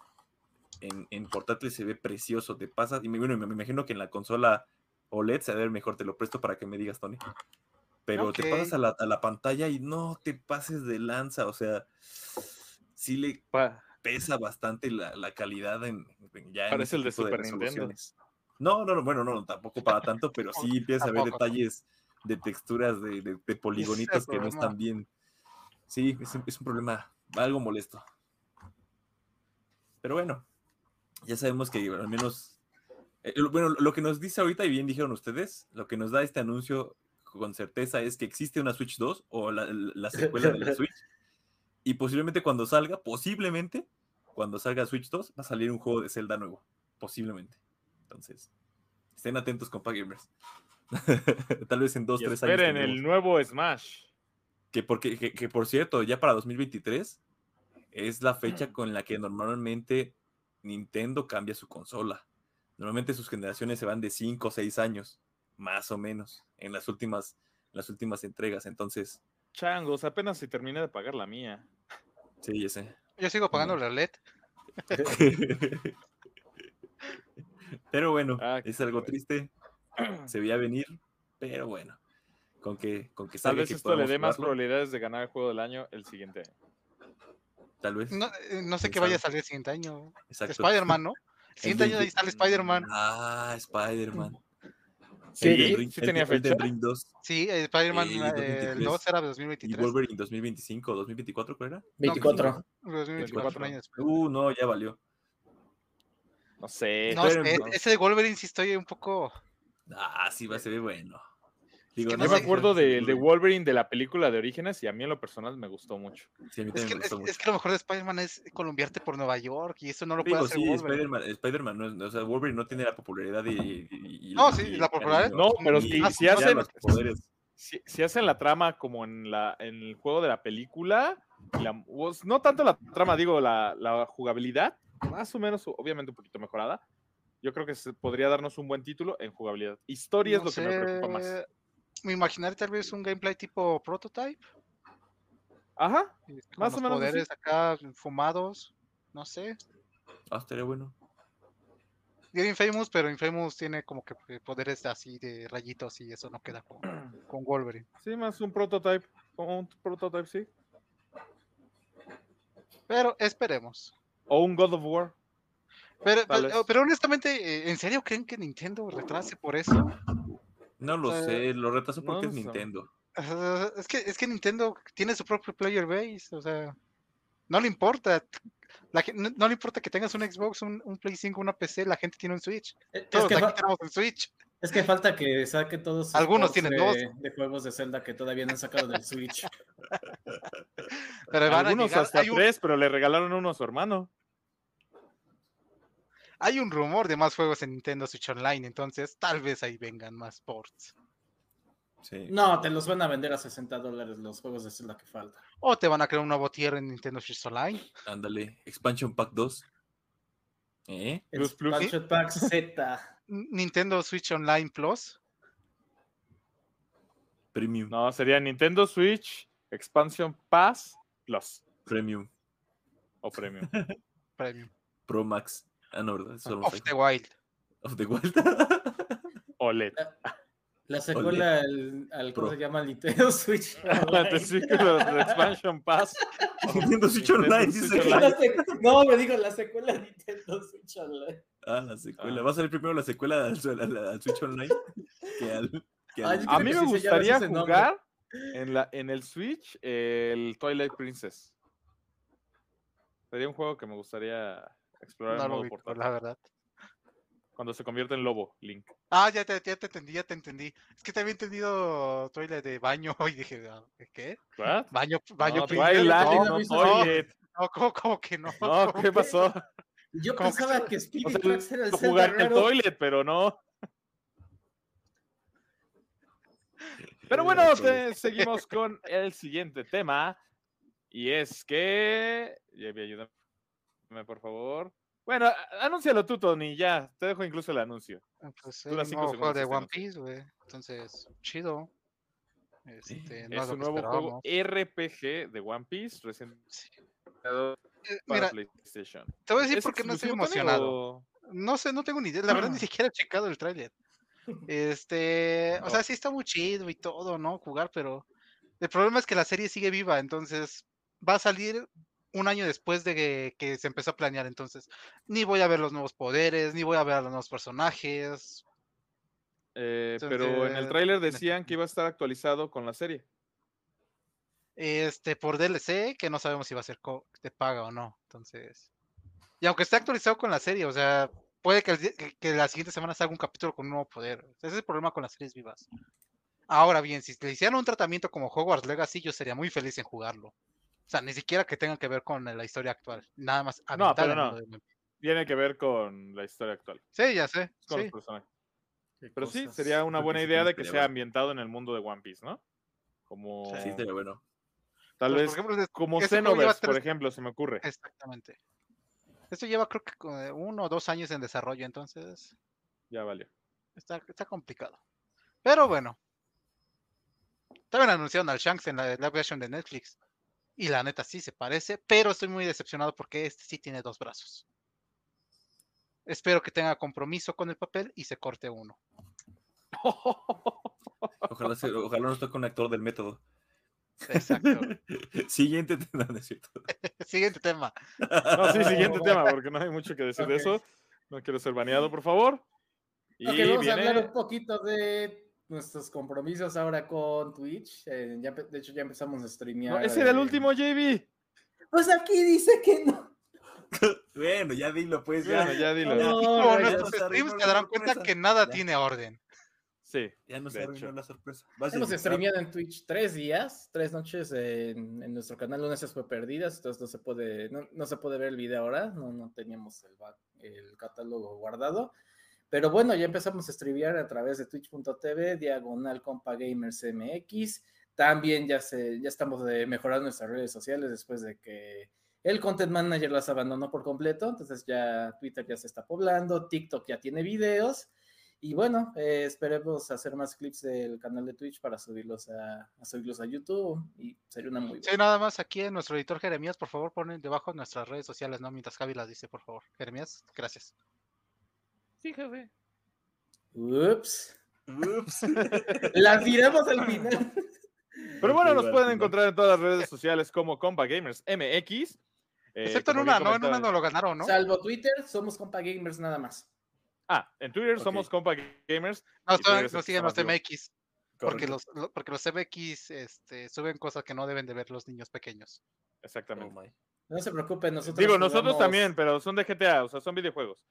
en, en, portátil se ve precioso, te pasa, y bueno, me, imagino que en la consola OLED se ve mejor, te lo presto para que me digas, Tony. Pero te pasas a la, a la, pantalla y no te pases de lanza, o sea, sí le pesa bastante la, la calidad en, ya Parece el de Super Nintendo. No, no, no, bueno, no, tampoco para tanto, pero sí empieza a ver detalles de texturas, de, de, poligonitos que no están bien. Sí, es, es un problema algo molesto. Pero bueno, ya sabemos que al menos, eh, bueno, lo que nos dice ahorita, y bien dijeron ustedes, lo que nos da este anuncio con certeza es que existe una Switch 2 o la, secuela de la Switch. Y posiblemente cuando salga, posiblemente, cuando salga Switch 2, va a salir un juego de Zelda nuevo. Posiblemente. Entonces, estén atentos, compa gamers. Tal vez en dos, tres años. Esperen el nuevo Smash. Que, porque, que por cierto, ya para 2023 es la fecha con la que normalmente Nintendo cambia su consola. Normalmente sus generaciones se van de 5 o 6 años, más o menos, en las últimas, las últimas entregas. Entonces. Changos, apenas si terminé de pagar la mía. Sí, ya sé. Yo sigo pagando la LED. pero bueno, ah, es algo triste. Se veía venir, pero bueno. Con que, con que Tal vez esto le dé más probabilidades de ganar el juego del año el siguiente año. Tal vez. No, eh, no sé qué vaya a salir el siguiente año. Spider-Man, ¿no? El siguiente año ahí sale Spider-Man. Ah, Spider-Man. Sí, sí tenía fecha. Ring 2. Sí, Spider-Man eh, el 2 era de 2023. Y Wolverine 2025, 2024, ¿cuál era? 24. 2024 años. Uh, no, ya valió. No sé. No, ese de Wolverine sí estoy un poco. Ah, sí va a ser bueno. Digo, yo me acuerdo del de Wolverine de la película de Orígenes y a mí en lo personal me gustó mucho. es, que, es, que, lo mejor de Spider-Man es columbiarte por Nueva York y eso no lo puede hacer sí. Spider-Man, no, o sea, Wolverine no tiene la popularidad y... y no, sí, la popularidad. No, pero si, si hacen... Si, si, hacen la trama como en, la, en el juego de la película, la, no tanto la trama, digo, la, la jugabilidad, más o menos, obviamente un poquito mejorada, yo creo que se podría darnos un buen título en jugabilidad. Historia es lo que me preocupa más me imaginaré tal vez un gameplay tipo prototype. Ajá. más o menos. Poderes acá fumados, no sé. Ah, estaría bueno. Bien Infamous, pero Infamous tiene como que poderes así de rayitos y eso no queda con, con Wolverine. Sí, más un prototype. Un prototype, sí. Pero esperemos. O un God of War. Pero, pero, honestamente, eh, ¿en serio creen que Nintendo retrase por eso? No lo sé, lo retraso porque es Nintendo. Es que, es que Nintendo tiene su propio player base, o sea, no le importa. no, no, le importa que tengas un Xbox, un, un, Play 5, una PC, la gente tiene un Switch. Todos aquí tenemos un Switch. Es que falta que saque todos sus Algunos tienen de, dos. de juegos de Zelda que todavía no han sacado del Switch. Pero van a Algunos llegar- hasta hay, un, tres, pero le regalaron uno a su hermano. hay un rumor de más juegos en Nintendo Switch Online, entonces tal vez ahí vengan más ports. Sí. No, te los van a vender a 60 dólares los juegos de Zelda que faltan. O te van a crear un nuevo tier en Nintendo Switch Online. Ándale. Expansion Pack 2. ¿Eh? Plus, plus. Expansion Pack Z. Nintendo Switch Online Plus. Premium. No, sería Nintendo Switch Expansion Pass Plus Premium. o Premium. Premium. Pro Max. Ah, no, ¿verdad? Solo Of the Wild. Of the Wild. OLED. La secuela al, al ¿cómo se llama? Nintendo Switch. Online. de Expansion Pass. Nintendo Switch Nintendo Online, Switch dice. Online. La No, me digo la secuela de Nintendo Switch Online. Ah, la secuela. Ah. Va a salir primero la secuela al, al- al Switch Online que al. que Ah, A mí que me sí gustaría jugar en, la, en el Switch el Twilight Princess. Sería un juego que me gustaría explorar No en lo modo vi, portátil. la verdad. Cuando se convierte en lobo, Link. Ah, ya te, ya te entendí, ya te entendí. Es que te había entendido toilet de baño y dije, ah, ¿qué? ¿What? Baño, baño No, princess? Twilight, No, no, no, Toilet. no, ¿cómo, cómo que no? No, ¿Cómo ¿qué pasó? Yo pensaba que Speedy O sea, Tracks era el jugar en el raro. Toilet, pero no. Pero bueno, Toilet. te- seguimos con el siguiente tema. Y es que. Ayúdame, por favor. Bueno, anúncialo tú, Tony, ya. Te dejo incluso el anuncio. Pues Dura es un cinco nuevo juego segundos de One. Piece, güey. Entonces, chido. Este, no es un nuevo juego. RPG de One Piece recién Sí. Eh, para Mira, PlayStation. te voy a decir ¿Es por qué no estoy emocionado. o- No sé, no tengo ni idea. La verdad, ni siquiera he checado el tráiler. Este, o sea, sí está muy chido y todo, ¿no? Jugar, pero el problema es que la serie sigue viva, entonces va a salir un año después de que, que se empezó a planear, entonces ni voy a ver los nuevos poderes, ni voy a ver a los nuevos personajes. Eh, pero en el tráiler decían que iba a estar actualizado con la serie. Este, por DLC, que no sabemos si va a ser co- de paga o no. Entonces, y aunque esté actualizado con la serie, o sea, puede que, que- que la siguiente semana salga un capítulo con un nuevo poder. Ese es el problema con las series vivas. Ahora bien, si le hicieran un tratamiento como Hogwarts Legacy, yo sería muy feliz en jugarlo. O sea, ni siquiera que tenga que ver con la historia actual. Nada más. No, pero no. de One Piece. Tiene que ver con la historia actual, Sí, ya sé. con sí. los personajes. Pero sí, sería una buena idea de que sea ambientado en el mundo de One Piece, ¿no? Como Sí, estaría bueno. Tal Pues, vez por ejemplo, de- como Xenoverse, por ejemplo, se me ocurre. Exactamente. Esto lleva creo que uno o dos años en desarrollo, entonces Ya valió. Está, está complicado. Pero bueno. También anunciaron al Shanks en la live action de Netflix. Y la neta sí se parece, pero estoy muy decepcionado porque este sí tiene dos brazos. Espero que tenga compromiso con el papel y se corte uno. Ojalá, se- ojalá no esté con un actor del método. Exacto. Siguiente tema, ¿no es cierto? Siguiente tema. No, sí, siguiente tema, porque no hay mucho que decir de eso. No quiero ser baneado, por favor. Y Ok, vamos a hablar un poquito de nuestros compromisos ahora con Twitch. Eh, ya de hecho, ya empezamos a streamear. No, ese era el último, JB. Pues aquí dice que no. Bueno, ya dilo, pues. Ya, Bueno, ya dilo. No, como nuestros streams se darán cuenta que nada Ya. tiene orden. Sí. ya nos arruinó hecho. la sorpresa. Vas a Hemos streameado en Twitch tres días, tres noches en, en nuestro canal. Una de esas fue perdidas, entonces no se puede, no, no se puede ver el video ahora. No, no teníamos el, el catálogo guardado. Pero bueno, ya empezamos a streamear a través de twitch.tv, diagonal compa gamers MX. También ya, se, ya estamos mejorando nuestras redes sociales después de que el content manager las abandonó por completo. Entonces ya Twitter ya se está poblando, TikTok ya tiene videos. Y bueno, eh, esperemos hacer más clips del canal de Twitch para subirlos a, a subirlos a YouTube y sería una muy Sí, buena. nada más aquí en nuestro editor Jeremías, por favor, ponen debajo de nuestras redes sociales, ¿no? Mientras Javi las dice, por favor. Jeremías, gracias. Sí, jefe. Ups. Ups. Las diremos al final. Pero bueno, nos pueden encontrar en todas las redes sociales como Compa Gamers MX. eh, Excepto en una, ¿no? En una no lo ganaron, ¿no? Salvo Twitter, somos compa gamers nada más. Ah, en Twitter somos Compa Gamers. No, y Twitter es el no que siguen los. MX. Porque los, lo- porque los MX este, suben cosas que no deben de ver los niños pequeños. Oh, Exactamente. No se preocupen, nosotros. Digo, nosotros también, pero son de GTA, o sea, son videojuegos.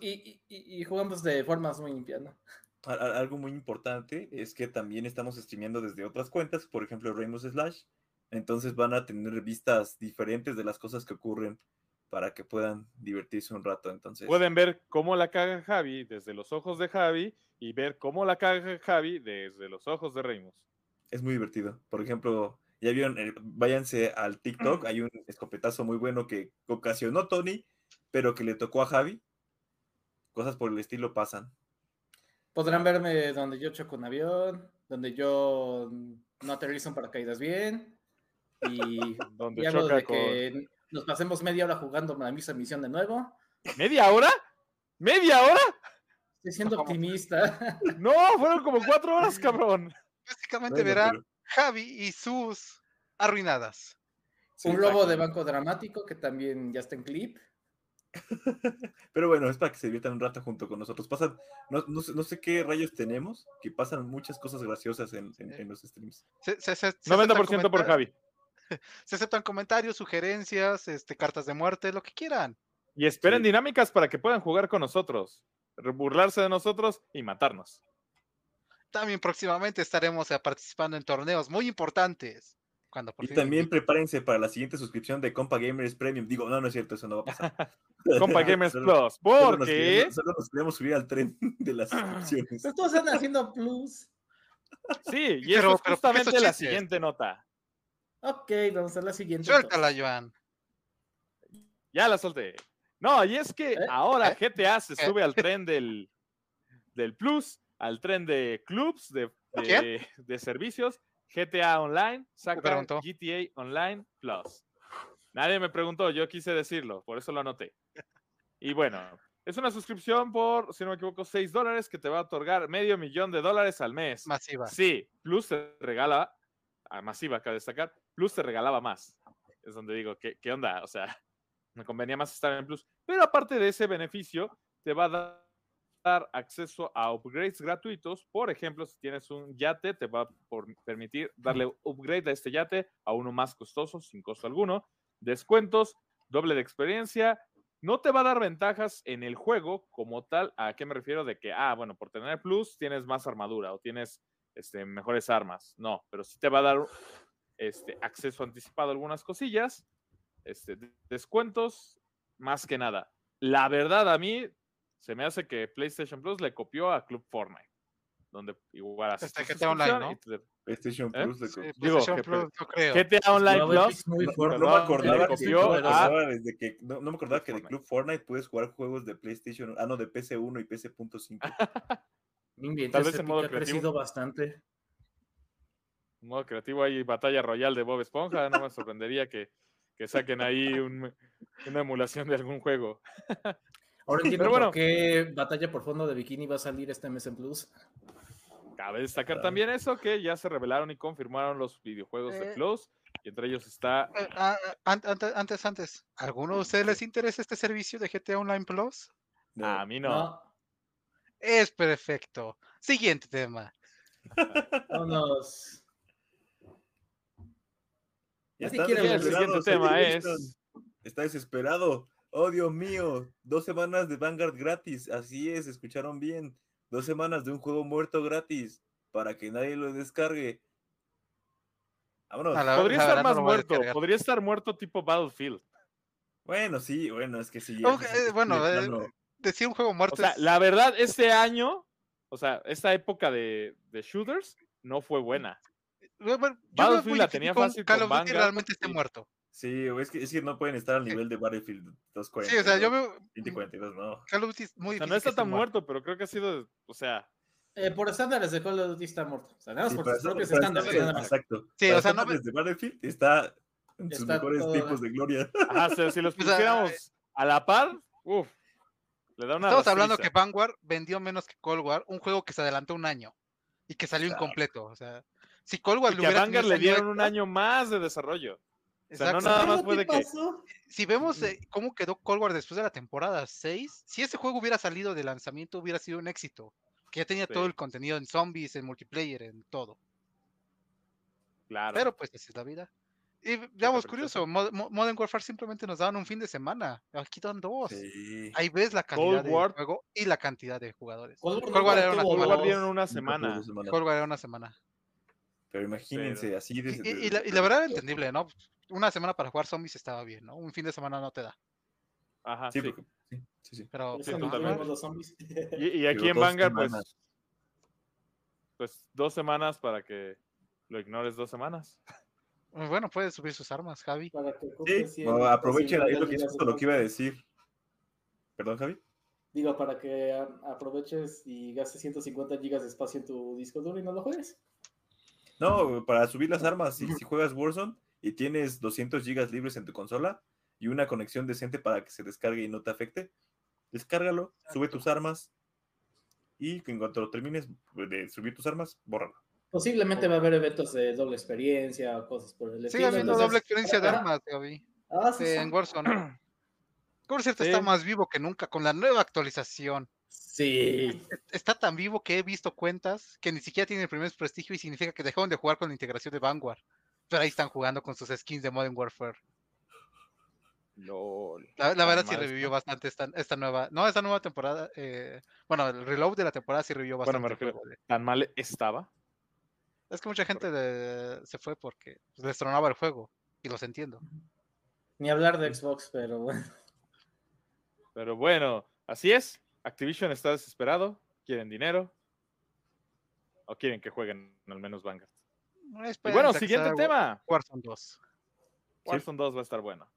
Y, y- y- y jugamos de formas muy limpias, ¿no? algo muy importante es que también estamos streameando desde otras cuentas, por ejemplo, Rainbow Slash. Entonces van a tener vistas diferentes de las cosas que ocurren para que puedan divertirse un rato. Entonces, Pueden ver cómo la caga Javi desde los ojos de Javi y ver cómo la caga Javi desde los ojos de Remus. es muy divertido. Por ejemplo, ya vieron, eh, váyanse al TikTok, hay un escopetazo muy bueno que ocasionó Tony, pero que le tocó a Javi. Cosas por el estilo pasan. Podrán verme donde yo choco un avión, donde yo no aterrizo en paracaídas bien. Y, Donde y hablo choca de con. que nos pasemos media hora jugando la misma misión de nuevo. ¿Media hora? ¿Media hora? Estoy siendo optimista. No, fueron como cuatro horas, cabrón. Básicamente Bueno, verán pero- Javi y sus arruinadas. sí, un lobo de banco dramático que también ya está en clip. Pero bueno, es para que se diviertan un rato junto con nosotros. Pasan, no, no sé, no sé qué rayos tenemos, que pasan muchas cosas graciosas en, en- en los streams. Se, se- se- se 90% aceptan por Javi. Se aceptan comentarios, sugerencias, este, cartas de muerte, lo que quieran. Y esperen Sí. dinámicas para que puedan jugar con nosotros, burlarse de nosotros y matarnos. También próximamente estaremos eh, participando en torneos muy importantes. Cuando por Y fin también prepárense para la siguiente suscripción de Compa Gamers Premium. Digo, no, no es cierto, eso no va a pasar. Compa Gamers Solo- Plus. Porque queremos- Solo nos queremos subir al tren de las suscripciones. Pero todos andan haciendo plus. sí, y Pero- eso es pero ¿por qué justamente la siguiente nota. Ok, vamos a la siguiente. Suéltala, entonces. Joan. Ya la solté. No, y es que ¿Eh? ahora ¿Eh? GTA se ¿Eh? sube al tren del, del Plus, al tren de clubs, de, ¿Quién? de, de servicios. GTA Online saca? GTA Online Plus. Nadie me preguntó, yo quise decirlo, por eso lo anoté. Y bueno, es una suscripción por, si no me equivoco, 6 dólares que te va a otorgar medio millón de dólares al mes. Masiva. Sí, Plus te regala, a masiva, cabe destacar, Plus te regalaba más. Es donde digo, ¿qué, qué onda? O sea, me convenía más estar en Plus. Pero aparte de ese beneficio, te va a dar acceso a upgrades gratuitos. Por ejemplo, si tienes un yate, te va a permitir darle upgrade a este yate a uno más costoso, sin costo alguno. Descuentos, doble de experiencia. No te va a dar ventajas en el juego como tal. ¿A qué me refiero? De que, ah, bueno, por tener Plus tienes más armadura o tienes este, mejores armas. No, pero sí te va a dar este, acceso anticipado a algunas cosillas, este, de- descuentos, más que nada. La verdad, a mí se me hace que PlayStation Plus le copió a Club Fortnite, donde igual Este tu GTA Online, y te- PlayStation ¿Eh? Plus. le Sí, co- Digo, PlayStation que- Plus, no creo. GTA Online No, Plus No, no me acordaba, que- copió no me acordaba desde que, no, no me acordaba que de. Club Fortnite puedes jugar juegos de PlayStation, ah no, de PC1 y PC.5. No inventes, Tal vez en modo ha crecido bastante. En modo creativo hay batalla royal de Bob Esponja, no me sorprendería que, que saquen ahí un- una emulación de algún juego. Ahora entiendo Pero bueno. por qué Batalla por Fondo de Bikini va a salir este mes en Plus. Cabe destacar Ah. también eso, que ya se revelaron y confirmaron los videojuegos de Eh. Plus, y entre ellos está Eh, ah, ah, an- ante- antes, antes. ¿Alguno de ustedes les interesa este servicio de GTA Online Plus? No. a mí no. No, Es perfecto. Siguiente tema. vámonos. Ya está el desesperado, siguiente señor tema Winston. es Está desesperado. Oh, Dios mío. Dos semanas de Vanguard gratis. Así es, escucharon bien. Dos semanas de un juego muerto gratis. Para que nadie lo descargue. Vámonos. A la- Podría estar no más muerto, podría estar muerto tipo Battlefield. Bueno, sí, bueno, es que sí. Es- eh, bueno, eh. Decir un juego muerto O sea, es- la verdad, este año, o sea, esta época de, de shooters no fue buena. Bueno, Battlefield la tenía fácil Call of Duty realmente esté muerto. Sí, es que, es que no pueden estar al nivel de Battlefield 242. Sí, o sea, yo veo 2042, no. Call of Duty es O muy sea, difícil. no está que esté tan muerto, pero creo que ha sido, o sea, Eh, por estándares de Call of Duty está muerto. O sea, nada más Sí, por sus propios estándares. estándares, nada más. Exacto. Sí, Para o sea, no estándares de Battlefield está en sus Está mejores todo- tiempos de gloria. ajá, o sea, si los O sea, pusiéramos a la par, uff, le da una Estamos hablando que rastriza. Vanguard vendió menos que Cold War, un juego que se adelantó un año y que salió Claro. incompleto. O sea, si Cold War Y le que a hubiera Vanguard tenido le dieron un año más de desarrollo. O sea, no exacto. nada más ¿Qué fue de que? Si vemos eh, cómo quedó Cold War después de la temporada 6, si ese juego hubiera salido de lanzamiento, hubiera sido un éxito. Que ya tenía todo el contenido en zombies, en multiplayer, en todo. claro. Pero pues así es la vida. Y veamos, curioso, Mo- Mo- Modern Warfare simplemente nos daban un fin de semana. Aquí dan dos. Sí. Ahí ves la del War. juego y la cantidad de jugadores. Cold War Cold War nunca era una Cold semana. War dieron una semana. Cold War era una semana. Pero imagínense, así de, Y, y- y la, y la verdad era entendible, ¿no? Una semana para jugar zombies estaba bien, ¿no? Un fin de semana no te da. Ajá, Sí, sí. porque- sí, sí, sí. Pero Sí, totalmente. jugamos los zombies. Y, y aquí en dos Vanguard, pues, semanas. pues dos semanas para que lo ignores dos semanas. Pues bueno, puedes subir sus armas, Javi. Para que Sí, ocupes 100, no, aprovechen, ahí lo que es 150 justo lo que iba a decir. Perdón, Javi. Digo, para que a- aproveches y gastes 150 gigas de espacio en tu disco duro y no lo juegues. No, para subir las armas, si, si juegas Warzone y tienes 200 gigas libres en tu consola y una conexión decente para que se descargue y no te afecte, descárgalo, sube tus armas y que en cuanto lo termines de subir tus armas, bórralo. Posiblemente va a haber eventos de doble experiencia o cosas por el Sigue estilo. habiendo entonces- doble experiencia de Ah, armas, Javi. Ah, sí, sí. en Warzone. Está Sí. más vivo que nunca con la nueva actualización. Sí. Está tan vivo que he visto cuentas que ni siquiera tienen el primer prestigio y significa que dejaron de jugar con la integración de Vanguard. Pero ahí están jugando con sus skins de Modern Warfare. LOL. La, la verdad sí mal revivió está. bastante esta, esta nueva. No, esta nueva temporada. eh, bueno, el reload de la temporada sí revivió Bueno, bastante. me el refiero- Tan mal estaba. Es que mucha gente de- se fue porque pues, les tronaba el juego. Y los entiendo. Ni hablar de Xbox, pero bueno. Pero bueno, así es. Activision está desesperado. Quieren dinero. O quieren que jueguen al menos Vanguard. Y bueno, siguiente tema. Warzone 2. Warzone 2 va a estar bueno.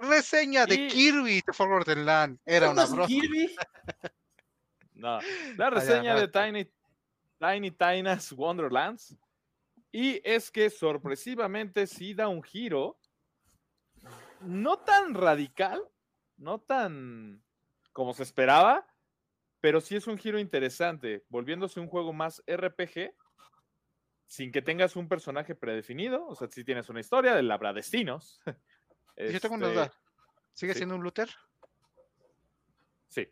Reseña de Y- Kirby The Forgotten Land. Era una ¿Cuántos broma. Kirby? No. La reseña de. Tiny, Tiny Tina's Wonderlands. Y es que sorpresivamente sí da un giro. No tan radical, no tan como se esperaba, pero sí es un giro interesante, volviéndose un juego más RPG, sin que tengas un personaje predefinido. O sea, si tienes una historia de labradestinos. Yo tengo una este, duda. ¿Sigue sí. siendo un looter? Sí.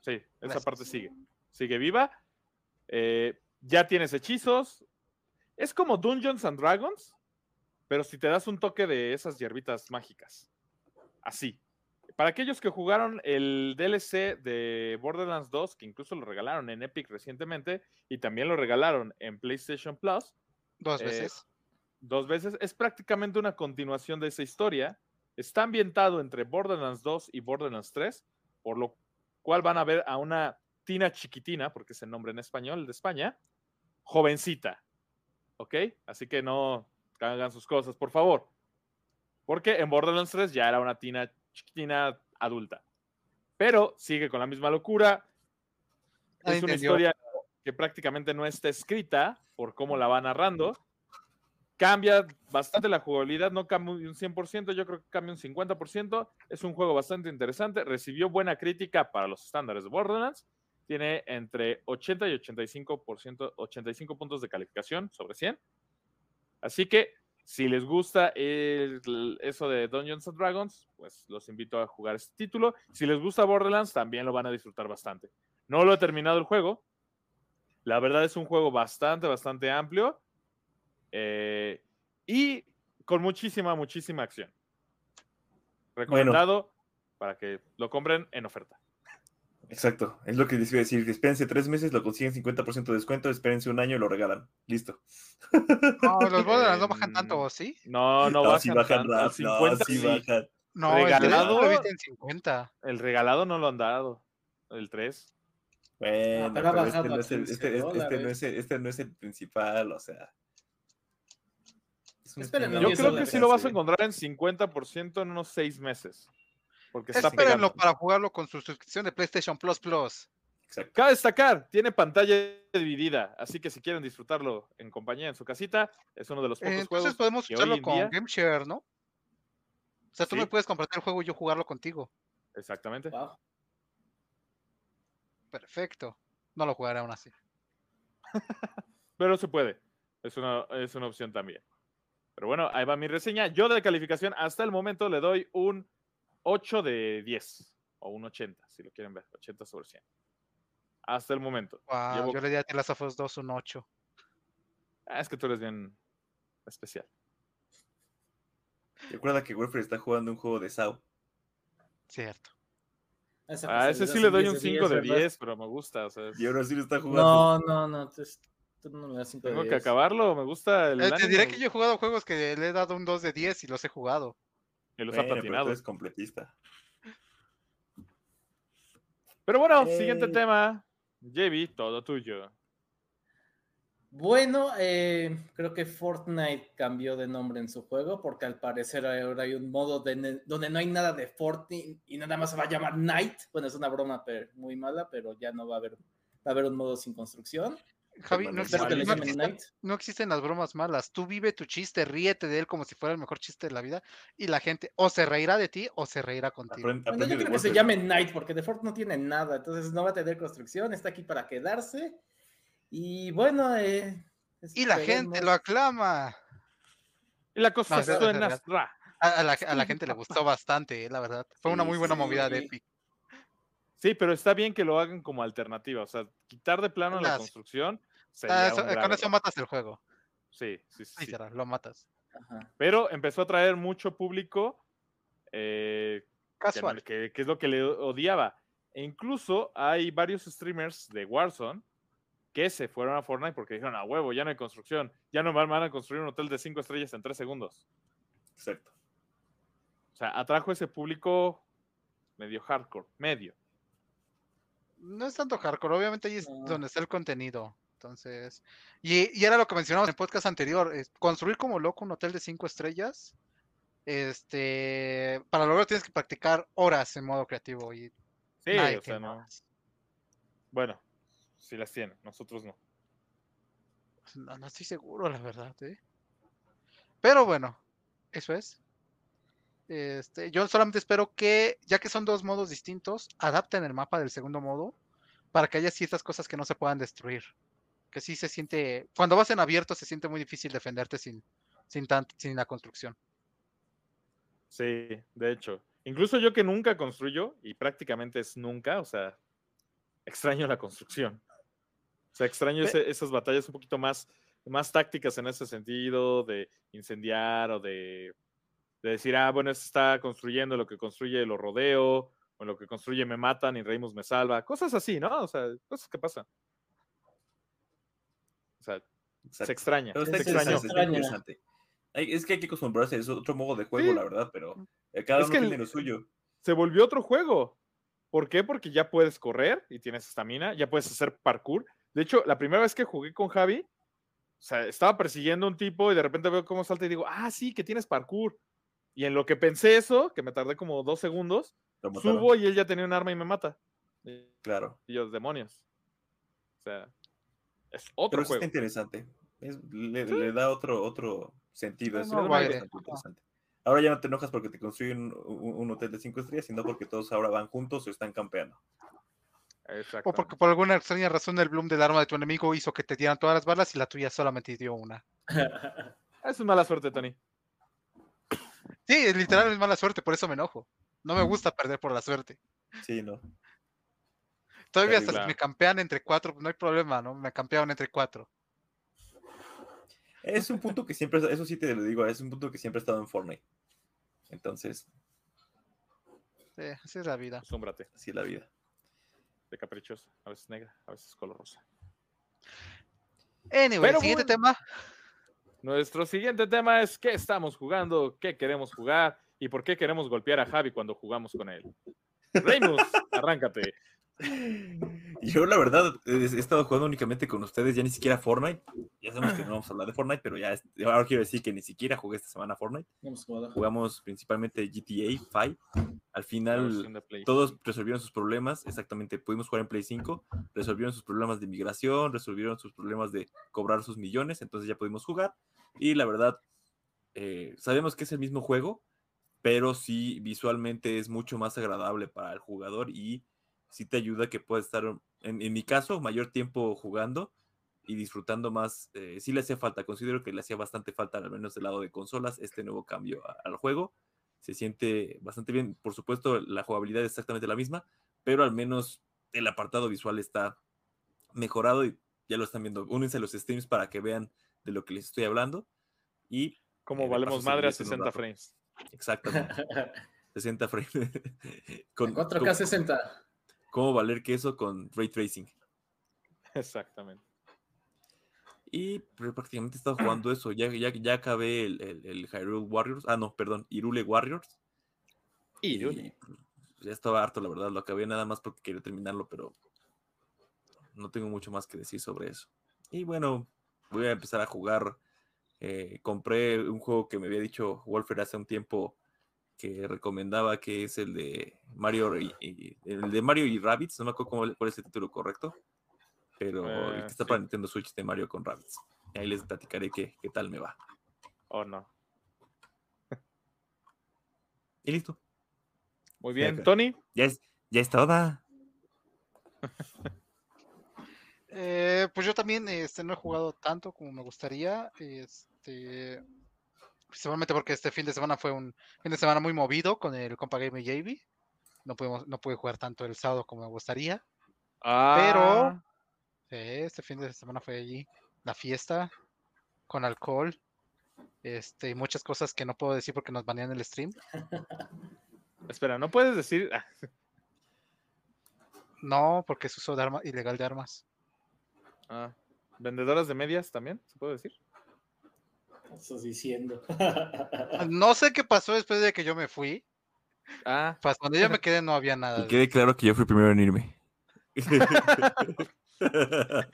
Sí, esa Gracias. parte sigue. Sigue viva. Eh, ya tienes hechizos. Es como Dungeons and Dragons, pero si te das un toque de esas hierbitas mágicas. Así. Para aquellos que jugaron el DLC de Borderlands 2, que incluso lo regalaron en Epic recientemente, y también lo regalaron en PlayStation Plus, Dos Eh, veces. dos veces. Es prácticamente una continuación de esa historia. Está ambientado entre Borderlands 2 y Borderlands 3, por lo cual van a ver a una Tina chiquitina, porque es el nombre en español de España, jovencita. ¿Ok? Así que no hagan sus cosas, por favor. Porque en Borderlands 3 ya era una Tina chiquitina adulta. Pero sigue con la misma locura. Es una historia que prácticamente no está escrita por cómo la va narrando. Cambia bastante la jugabilidad, no cambia un 100%, yo creo que cambia un 50%. Es un juego bastante interesante. Recibió buena crítica para los estándares de Borderlands. Tiene entre 80 y 85%, 85 puntos de calificación sobre 100. Así que si les gusta el- eso de Dungeons and Dragons, pues los invito a jugar este título. Si les gusta Borderlands, también lo van a disfrutar bastante. No lo he terminado el juego. La verdad es un juego bastante, bastante amplio. eh, y con muchísima, muchísima acción. Recomendado para que lo compren en oferta. Exacto, es lo que les iba a decir. Espérense tres meses, lo consiguen 50% de descuento, espérense un año y lo regalan. Listo. No, los Borderlands no bajan tanto, ¿sí? No, no, No, bajan, sí bajan tanto, al rap, no, 50 sí bajan. No, el Regalado. lo en 50. El regalado no lo han dado. El 3. Bueno, Ah, pero este bajado no, es el, 15 este, este- este no es el, este no es el principal, o sea. Es Yo creo que sí lo vas a encontrar en 50% en unos 6 meses. Porque está Espérenlo pegando. para jugarlo con su suscripción de PlayStation Plus Plus. Exacto. Cabe destacar, tiene pantalla dividida, así que si quieren disfrutarlo en compañía en su casita, es uno de los Eh, pocos entonces juegos podemos usarlo con día- GameShare, ¿no? O sea, tú Sí. me puedes compartir el juego y yo jugarlo contigo. Exactamente. Wow. Perfecto. No lo jugaré aún así. Pero se puede. Es una, es una opción también. Pero bueno, ahí va mi reseña. Yo de calificación hasta el momento le doy un 8 de 10 o un 80, si lo quieren ver. 80 sobre 100. Hasta el momento. Wow, Llevo- Yo le di a The Last of Us 2 un 8. Ah, es que tú eres bien, especial. Recuerda que Wilfred está jugando un juego de SAO. Cierto. A ese posibilidad sí es le doy 10 un 5 de ¿verdad? 10, pero me gusta. O sea, Y ahora sí lo está jugando. No, no, no. Tú, tú no le das 5 de tengo 10. que acabarlo. Me gusta el. Eh, te diré que yo he jugado juegos que le he dado un 2 de 10 y los he jugado. Y los Bueno, ha patinado. eres completista. Pero bueno, siguiente Eh. tema. JB, todo tuyo. Bueno, eh, creo que Fortnite cambió de nombre en su juego porque al parecer ahora hay un modo de- donde no hay nada de Fortnite y nada más se va a llamar Night. Bueno, es una broma pero, muy mala, pero ya no va a haber, va a haber un modo sin construcción. Javi, no existen, no no las bromas malas. Tú vive tu chiste, ríete de él como si fuera el mejor chiste de la vida y la gente o se reirá de ti o se reirá contigo. Aprende, Bueno, yo creo que se llame Night porque de Fortnite no tiene nada, entonces no va a tener construcción, está aquí para quedarse. Y bueno, eh, Y la gente lo aclama. Y la cosa No, es. A, a la, a la gente le gustó bastante, eh, la verdad. Fue una muy buena movida de. Epic. Sí, pero está bien que lo hagan como alternativa. O sea, quitar de plano la Las- construcción. Ah, sería eso- un con eso matas el juego. Sí, sí, sí. Ahí sí. será, lo matas. Ajá. Pero empezó a traer mucho público. eh, Casual. que- que es lo que le odiaba. E incluso hay varios streamers de Warzone que se fueron a Fortnite porque dijeron, a huevo, ya no hay construcción. Ya no van van a construir un hotel de cinco estrellas en tres segundos. Exacto. O sea, atrajo ese público medio hardcore, medio. No es tanto hardcore, obviamente ahí es No. donde está el contenido. Entonces, y, y era lo que mencionamos en el podcast anterior, es construir como loco un hotel de cinco estrellas, este, para lograrlo tienes que practicar horas en modo creativo y Sí, o sea, no. Bueno, si las tienen, nosotros no. No, no estoy seguro, la verdad, ¿eh? Pero bueno, eso es. Este, yo solamente espero que, ya que son dos modos distintos, adapten el mapa del segundo modo para que haya ciertas cosas que no se puedan destruir. Que sí se siente, cuando vas en abierto se siente muy difícil defenderte sin, sin, tan, sin la construcción. Sí, de hecho. Incluso yo que nunca construyo, y prácticamente es nunca, o sea, extraño la construcción. O sea, extraño ese- esas batallas un poquito más, más tácticas en ese sentido, de incendiar o de, de decir, ah, bueno, este está construyendo, lo que construye lo rodeo, o lo que construye me matan y Reimus me salva. Cosas así, ¿no? O sea, cosas que pasan. O sea, exacto. se extraña. Pero está Se extraña. interesante. Es que hay que acostumbrarse, es otro modo de juego, Sí. la verdad, pero eh, cada Es uno que tiene lo suyo. se volvió otro juego. ¿Por qué? Porque ya puedes correr y tienes estamina, ya puedes hacer parkour. De hecho, la primera vez que jugué con Javi, o sea, estaba persiguiendo a un tipo y de repente veo cómo salta y digo, ah, sí, que tienes parkour. Y en lo que pensé eso, que me tardé como dos segundos, subo y él ya tenía un arma y me mata. Y Claro. y yo, demonios. O sea, es otro Pero juego. está interesante. Es- le, le da otro, otro sentido. Es No, vale. interesante. Ahora ya no te enojas porque te construyen un, un hotel de cinco estrellas, sino porque todos ahora van juntos o están campeando. O porque por alguna extraña razón el bloom del arma de tu enemigo hizo que te dieran todas las balas y la tuya solamente dio una. Es mala suerte, Tony. Sí, es literal es mala suerte, por eso me enojo. No me gusta perder por la suerte. Sí, ¿no? Todavía hasta si Terrible. me campean entre cuatro, pues no hay problema, ¿no? Me campearon entre cuatro. Es un punto que siempre, eso sí te lo digo, es un punto que siempre ha estado en Fortnite. Entonces, Sí, así es la vida. Asómbrate, así es la vida. de caprichosa. A veces negra, a veces color rosa. Anyway, Pero siguiente bueno. tema. Nuestro siguiente tema es qué estamos jugando, qué queremos jugar y por qué queremos golpear a Javi cuando jugamos con él. Reimus, arráncate. Yo, la verdad, he estado jugando únicamente con ustedes, ya ni siquiera Fortnite. Ya sabemos que no vamos a hablar de Fortnite, pero ya es- ahora quiero decir que ni siquiera jugué esta semana Fortnite. Jugamos principalmente GTA 5. Al final, todos resolvieron sus problemas, exactamente, pudimos jugar en Play 5, resolvieron sus problemas de migración, resolvieron sus problemas de cobrar sus millones, entonces ya pudimos jugar. Y la verdad, eh, sabemos que es el mismo juego, pero sí visualmente es mucho más agradable para el jugador y sí te ayuda que puedas estar, en, en mi caso, mayor tiempo jugando y disfrutando más. eh, sí le hacía falta, considero que le hacía bastante falta, al menos del lado de consolas, este nuevo cambio al juego se siente bastante bien. Por supuesto, la jugabilidad es exactamente la misma, pero al menos el apartado visual está mejorado y ya lo están viendo. Únense a los streams para que vean de lo que les estoy hablando. Y Como Eh, valemos madre a divierte en un 60 rato. frames. exactamente 60 frames. con, 4K con- 60. ¿Cómo valer queso con ray tracing? Exactamente. Y pues, prácticamente he estado jugando eso. Ya, ya, ya acabé el, el, el Hyrule Warriors. Ah, no, perdón, Irule Warriors. Y, Y pues, ya estaba harto, la verdad. Lo acabé nada más porque quería terminarlo, pero no tengo mucho más que decir sobre eso. Y bueno, voy a empezar a jugar. eh, compré un juego que me había dicho Wolfer hace un tiempo que recomendaba, que es el de Mario y, y- el de Mario y Rabbids. No me acuerdo cómo- cuál es el título correcto, pero el Eh, que está sí. para Nintendo Switch de Mario con Rabbids. Y ahí les platicaré qué, qué tal me va. Oh, no. Y listo. Muy bien. Tony. Ya es, ya es toda. Eh, pues yo también este, no he jugado tanto como me gustaría. Este, principalmente porque este fin de semana fue un fin de semana muy movido con el Compa Game JV. No pudimos, no pude jugar tanto el sábado como me gustaría. Ah, Eh, este fin de semana fue allí la fiesta con alcohol. Este, y muchas cosas que no puedo decir porque nos banean el stream. Espera, no puedes decir. No, porque es uso de arma ilegal de armas. Ah, ¿Vendedoras de medias también? ¿Se puede decir? Estás diciendo. No sé qué pasó después de que yo me fui. Ah, Pues cuando yo me quedé no había nada. Y de quede claro que yo fui primero en irme.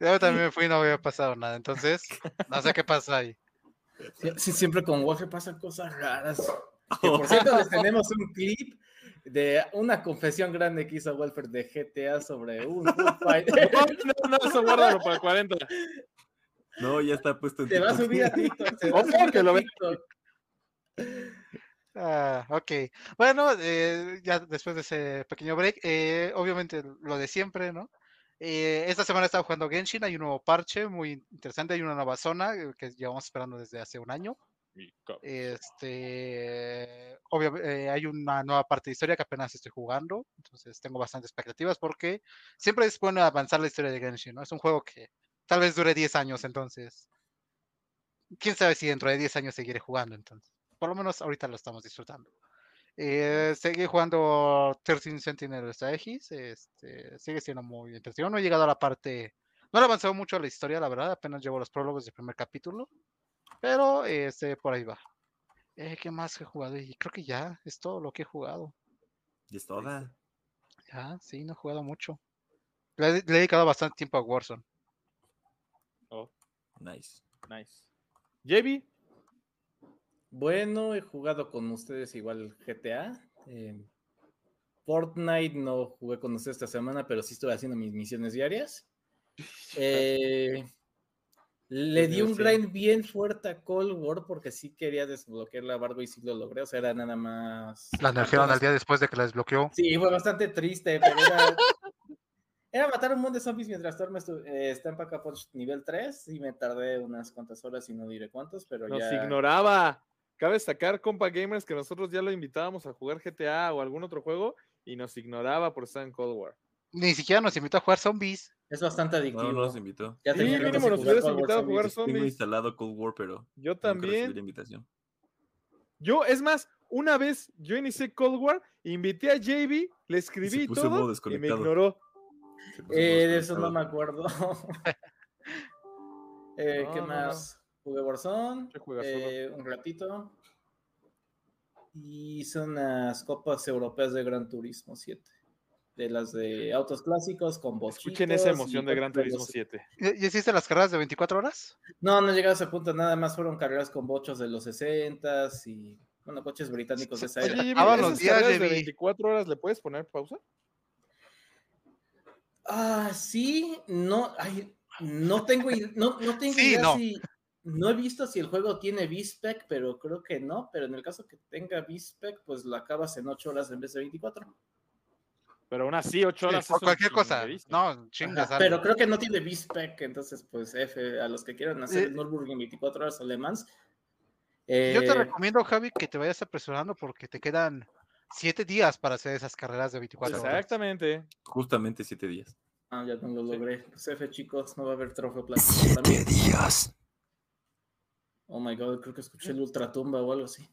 Yo también me fui y no había pasado nada. Entonces, no sé qué pasa ahí. Sí, siempre con Wolfer pasan cosas raras. Que, por cierto, les tenemos un clip de una confesión grande que hizo Wolfer de GTA sobre un Fighter. no, no, eso guárdalo para 40. No, ya está puesto en Se va a subir a TikTok. Se va a Ojo, subir que lo TikTok. Ah, ok. Bueno, eh, ya después de ese pequeño break, eh, obviamente lo de siempre, ¿no? Eh, esta semana he estado jugando Genshin, hay un nuevo parche muy interesante, hay una nueva zona eh, que llevamos esperando desde hace un año. Este, obviamente hay una nueva parte de historia que apenas estoy jugando, entonces tengo bastantes expectativas porque siempre es bueno avanzar la historia de Genshin, ¿no? Es un juego que tal vez dure 10 años, entonces, quién sabe si dentro de 10 años seguiré jugando, entonces, por lo menos ahorita lo estamos disfrutando. Eh, seguí jugando 13 Sentinel Strategies, este, sigue siendo muy entretenido, no he llegado a la parte, no he avanzado mucho a la historia, la verdad, apenas llevo los prólogos del primer capítulo, pero este, por ahí va. Eh, ¿Qué más he jugado? Y creo que ya es todo lo que he jugado. Y es toda. Ya, sí, no he jugado mucho. Le, he- le he dedicado bastante tiempo a Warzone. Oh, Nice. nice. JB, Bueno, he jugado con ustedes igual GTA. eh, Fortnite no jugué con ustedes esta semana, pero sí estuve haciendo mis misiones diarias. Eh, le di un grind bien fuerte a Cold War porque sí quería desbloquear la barba y sí lo logré. O sea, era nada más. La nerfearon al día después de que la desbloqueó. Sí, fue bastante triste, pero era, era matar un montón de zombies mientras Storm estu- eh, está en Punch nivel 3 y me tardé unas cuantas horas y no diré cuántos, pero nos ya... ignoraba. Cabe destacar, compa gamers, que nosotros ya lo invitábamos a jugar GTA o algún otro juego y nos ignoraba por estar en Cold War. Ni siquiera nos invitó a jugar zombies. Es bastante adictivo. No, no nos invitó. Ya Sí, mínimo nos hubieras invitado a jugar Zombies. Tengo instalado Cold War, pero Yo nunca recibí la también. invitación. Yo, es más, una vez yo inicié Cold War, invité a JB, le escribí modo todo y me ignoró. Eh, de eso no me acuerdo. Eh, No, ¿Qué no, no. más? Jugué Warzone eh, un ratito. Y hice unas copas europeas de Gran Turismo 7. De las de autos clásicos con bochitos. Escuchen esa emoción de Gran Turismo juegos. 7. ¿Y hiciste las carreras de 24 horas? No, no llegué a ese punto, nada más fueron carreras con bochos de los 60 y, bueno, coches británicos de esa Oye, era. JB, acaban los ¿esas días, carreras de JB. 24 horas le puedes poner pausa? Ah, sí, no, ay, no tengo, i- no, no tengo Sí, idea no. si, no he visto si el juego tiene V-Spec, pero creo que no, pero en el caso que tenga V-Spec, pues lo acabas en 8 horas en vez de 24. Pero aún así, 8 Sí, horas. por es un cualquier cosa. No, chingas. Ajá, pero creo que no tiene V-Spec, entonces pues F, a los que quieran hacer Eh, el Nürburgring 24 horas alemans. Yo eh, te recomiendo, Javi, que te vayas apresurando porque te quedan 7 días para hacer esas carreras de 24 horas. Exactamente. Justamente siete días. Ah, ya no lo logré. Pues F, chicos, no va a haber trofeo plata para mí. días. Oh my god, creo que escuché el ultratumba o algo así.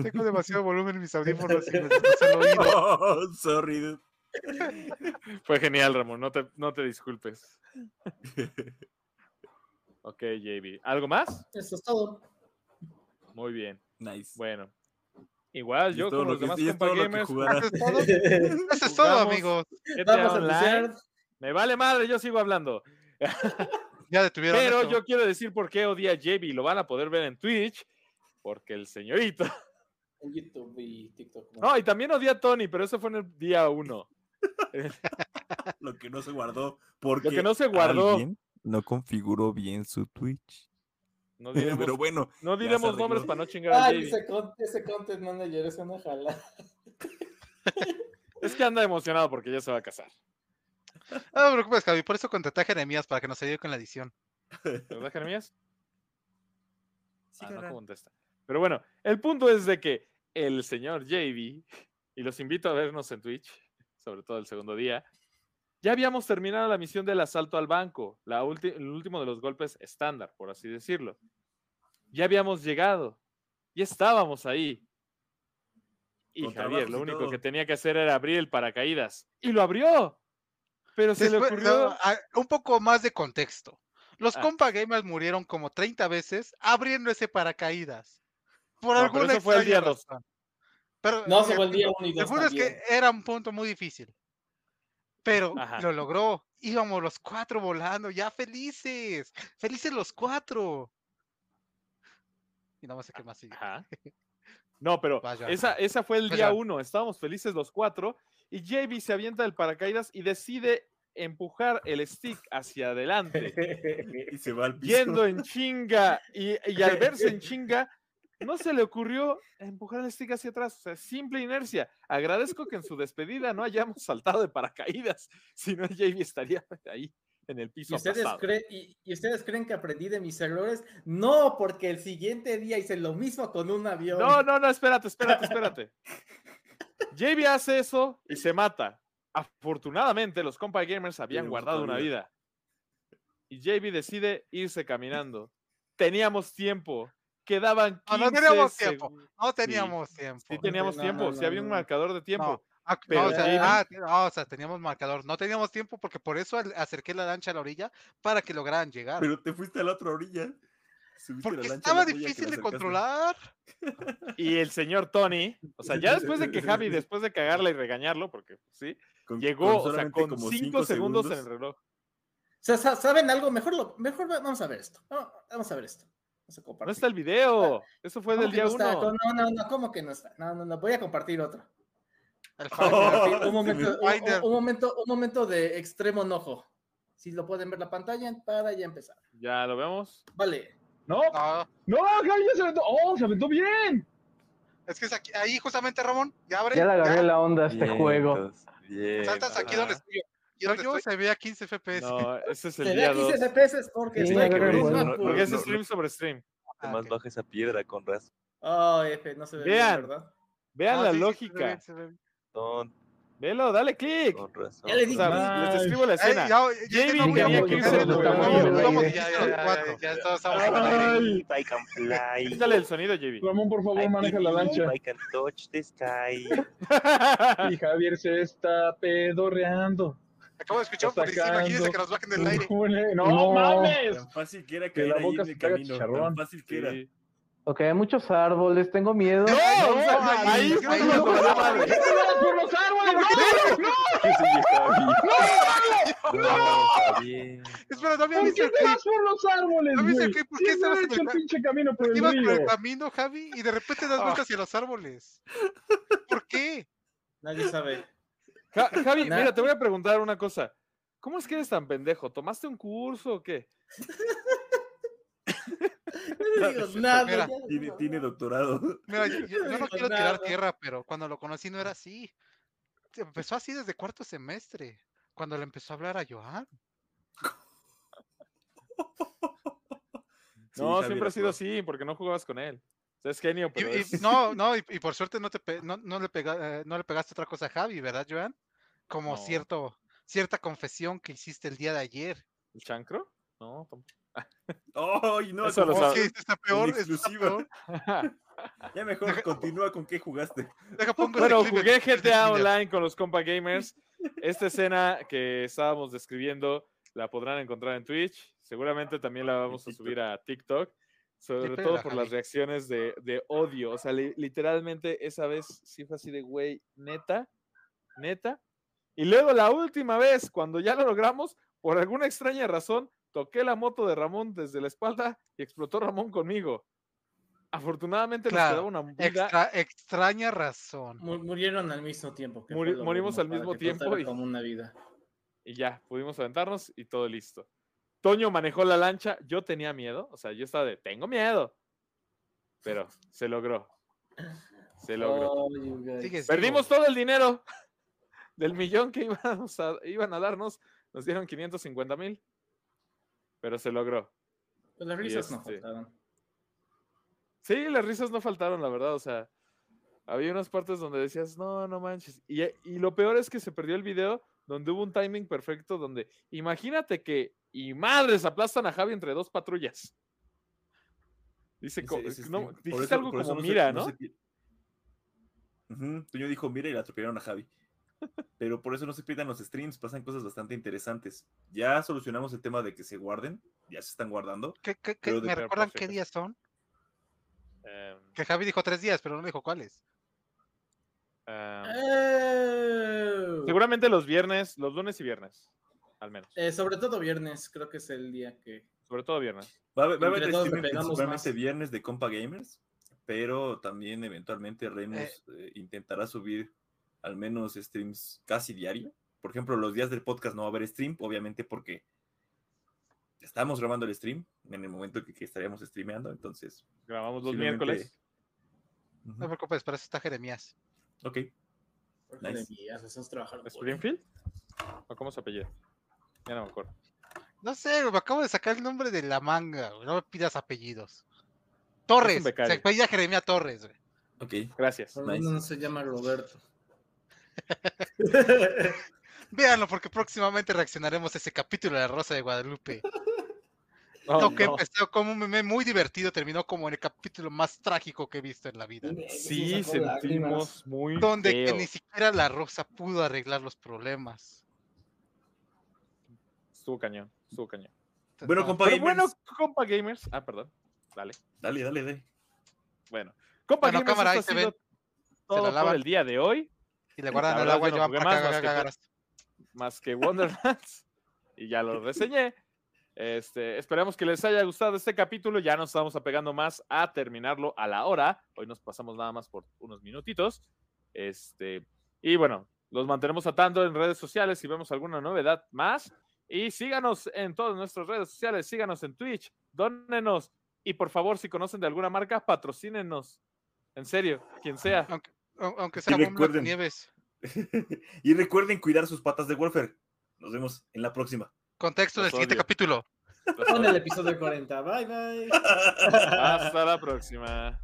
Tengo demasiado volumen en mis audífonos y me destroza el oído. Oh, sorry, dude. Fue genial, Ramón. No te, no te disculpes. Ok, JB. ¿Algo más? Eso es todo. Muy bien. Nice. Bueno. Igual Y yo con lo los que- demás y es compa todo lo que gamers. jugará. Eso es todo. Amigos. Vamos a. Me vale madre, yo sigo hablando. Ya detuvieron Pero esto. yo quiero decir por qué odia a JB. Lo van a poder ver en Twitch. Porque el señorito. En YouTube y TikTok. ¿no? No, y también odia a Tony, pero eso fue en el día uno. Lo que no se guardó. Porque que no se guardó. no configuró bien su Twitch. No diremos, Pero bueno, no diremos nombres para no chingar a Ay, ese, con- ese content manager es una jala. Es que anda emocionado porque ya se va a casar. No te preocupes, Javi. Por eso contraté a Jeremías para que nos ayude con la edición. ¿Verdad, Jeremías? Sí, Ah, no contesta. Pero bueno, el punto es de que el señor JB, y los invito a vernos en Twitch, sobre todo el segundo día, ya habíamos terminado la misión del asalto al banco, la el último de los golpes estándar, por así decirlo. Ya habíamos llegado, ya estábamos ahí. Y Con Javier, lo único todo. que tenía que hacer era abrir el paracaídas. Y lo abrió. Pero se Después, le ocurrió... no, ah, un poco más de contexto. Los Ah. compa gamers murieron como 30 veces abriendo ese paracaídas. Por No, pero alguna eso fue el día razón. Pero No, se fue el día punto- uno y el dos punto es que era un punto muy difícil. Pero Ajá. lo logró. Íbamos los cuatro volando, ya felices. Felices los cuatro. Y nada más sé qué más sigue. Ajá. No, pero Vaya. esa, esa fue el Vaya. día uno. Estábamos felices los cuatro. Y JB se avienta del paracaídas y decide empujar el stick hacia adelante, Y se va al piso. yendo en chinga. Y, y al verse en chinga, no se le ocurrió empujar el stick hacia atrás. O sea, simple inercia. Agradezco que en su despedida no hayamos saltado de paracaídas. Si no, JB estaría ahí en el ¿Y piso. ustedes, aplastado. creen, y, y ustedes creen que aprendí de mis errores? No, porque el siguiente día hice lo mismo con un avión. No, no, no, espérate, espérate, espérate. JB hace eso y se mata. Afortunadamente, los compa gamers habían guardado una vida. Y JB decide irse caminando. Teníamos tiempo. Quedaban 15 No, no teníamos tiempo. No teníamos tiempo. Sí, teníamos No, tiempo. no, sí había un marcador de tiempo. Ah, no, Pero o sea, ah, o sea, teníamos marcador. No teníamos tiempo porque por eso acerqué la lancha a la orilla para que lograran llegar. Pero te fuiste a la otra orilla. Subiste la porque lancha estaba difícil la de controlar. Y el señor Tony, o sea, ya después de que Javi, después de cagarla y regañarlo, porque sí, Con- llegó, con o sea, solamente con como 5 cinco segundos en el reloj. O sea, sa- ¿saben algo? Mejor, lo, mejor va- vamos a ver esto. Vamos a ver esto. Vamos a No está el video. Eso fue ¿Cómo del día no está? 1. No, no, no, ¿cómo que no está? No, no, no, voy a compartir otro. Oh, Finder. Un momento, un, momento, un momento de extremo enojo. Si lo pueden ver la pantalla para ya empezar. Ya lo vemos. Vale. No, No, no, Javi ya se aventó. ¡Oh, se aventó bien! es que es aquí, ahí justamente, Ramón. Ya abre. Ya le agarré ya. la onda a este juego. Saltas aquí donde estoy yo. Yo se ve a 15 FPS. No, ese es el Se ve día aquí 2. FPS porque Sí. Porque es stream sobre stream. Ah, más ok. baja esa piedra con razón. Oh, F, no se ve Vean. bien, ¿verdad? Vean No, la sí, sí, se ve lógica. bien, se ve bien. Velo, dale clic. Ya le O dije. sea, les describo la Ay, escena. ya, ya Jamie tenía ya que estamos- irse vamos, por vamos, el vamos, aire. ya, Ya, ya, ya, ya, ya, ya todos estamos en el aire. Ay, I can fly. Quítale el sonido. Ramón, por favor, maneja la lancha. I can touch the sky. Y Javier se está pedorreando. Acabo de escuchar encima, imagínense que nos bajen del aire. ¡No, No. mames! Tan fácil que era Que la ahí boca en se camino. chicharrón. Tan fácil que era. Sí. Ok, hay muchos árboles, tengo miedo. No, ahí, ahí fue ahí, cuando ahí, valió ahí, madre. ¿Qué te vas por los árboles? ¡No! No, bien. Espera, no había ¿Por qué te vas por los árboles, ¿No güey? ¿Por qué ¿Quién no ha en el pinche camino por el Ibas por el río? camino, Javi, y de repente das vueltas hacia los árboles. ¿Por qué? Nadie sabe. Ja- Javi, Nah. mira, te voy a preguntar una cosa. ¿Cómo es que eres tan pendejo? ¿Tomaste un curso o qué? No digo nada. Mira, ya no Tiene, doctorado. Mira, yo, yo- yo no quiero nada. tirar tierra, pero cuando lo conocí no era así. Empezó así desde cuarto semestre, cuando le empezó a hablar a Johan. Sí, No, siempre ha sido así, porque no jugabas con él. O sea, es genio, pero y- es- no, no, y, y por suerte no, te pe- no, no le pega- eh, no le pegaste otra cosa a Javi, ¿verdad, Johan? Como No. cierto, cierta confesión que hiciste el día de ayer. ¿El chancro? No, tampoco. ¡Ay, no! Eso lo. Sí, está peor. está peor. Ya mejor continúa con qué jugaste. Deja, Bueno, jugué GTA. Online con los compa gamers. Esta escena que estábamos describiendo la podrán encontrar en Twitch. Seguramente también la vamos a subir a TikTok. Sobre todo por las reacciones de, de odio. O sea, li- literalmente esa vez sí fue así de, güey, neta, neta. Y luego la última vez, cuando ya lo logramos, por alguna extraña razón, toqué la moto de Ramón desde la espalda y explotó Ramón conmigo. Afortunadamente nos Claro, quedaba una vida Extra- extraña razón. Mu- Murieron al mismo tiempo. que Muri- morimos al mismo tiempo y- como una vida. y ya, pudimos aventarnos y todo listo. Toño manejó la lancha, yo tenía miedo, o sea, yo estaba de, tengo miedo, pero se logró, se logró. Oh, Perdimos todo el dinero del millón que íbamos a- iban a darnos, nos dieron 550 mil, pero se logró. Pues las risas no este- faltaron. Sí, las risas no faltaron, la verdad, o sea, había unas partes donde decías, no, no manches. Y, y lo peor es que se perdió el video donde hubo un timing perfecto donde, imagínate que, y madres, aplastan a Javi entre dos patrullas. Dice, Ese- ese no, stream. Por dijiste eso- algo como mira, no ¿no? se Toño dijo mira y la atropellaron a Javi. Pero por eso no se pierdan los streams, pasan cosas bastante interesantes. Ya solucionamos el tema de que se guarden, ya se están guardando. ¿Qué- qué- qué- Pero de- ¿Me recuerdan qué días son? Em, Que Javi dijo tres días, pero no dijo cuáles. Eh, seguramente los viernes, los lunes y viernes, al menos. eh, sobre todo viernes, creo que es el día que. Sobre todo viernes. Va a haber, va a principalmente viernes de Compa Gamers, pero también eventualmente Remus eh, intentará subir al menos streams casi diario. Por ejemplo, los días del podcast no va a haber stream, obviamente porque estamos grabando el stream en el momento que, que estaríamos streameando, entonces. Grabamos los miércoles. No te preocupes, para eso está Jeremías. Ok. Nice. ¿Springfield? ¿O cómo se apellida? Ya no me acuerdo. No sé, me acabo de sacar el nombre de la manga, güey, No me pidas apellidos. Torres. Se apellida Jeremías Torres, güey. Ok. Gracias. Por lo Nice. menos no se llama Roberto. Véanlo, porque próximamente reaccionaremos a ese capítulo de La Rosa de Guadalupe. Oh, Lo que no. empezó como un meme muy divertido, terminó como en el capítulo más trágico que he visto en la vida. Sí, sentimos muy Donde que ni siquiera la Rosa pudo arreglar los problemas. Estuvo cañón, estuvo cañón. Bueno, No, compa Pero gamers. bueno, compa gamers. Ah, perdón. Dale. Dale, dale, dale. Bueno, compa Bueno, gamers, cámara, ahí se por lavan. el día de hoy. Y le guardan La el agua y yo no llevan para más, acá, más que más que Wonderlands. y ya lo reseñé. Este, esperamos que les haya gustado este capítulo. Ya nos estamos apegando más a terminarlo a la hora. Hoy nos pasamos nada más por unos minutitos. Este, y bueno, los mantenemos a tanto en redes sociales si vemos alguna novedad más. Y síganos en todas nuestras redes sociales, síganos en Twitch, dónenos. Y por favor, si conocen de alguna marca, patrocínenos. En serio, quien sea. Aunque, au- aunque sea Y Bomba recuerden- Nieves. y recuerden cuidar sus patas de Warfare. Nos vemos en la próxima. Contexto del siguiente capítulo. Con el odio. episodio 40. Bye, bye. Hasta la próxima.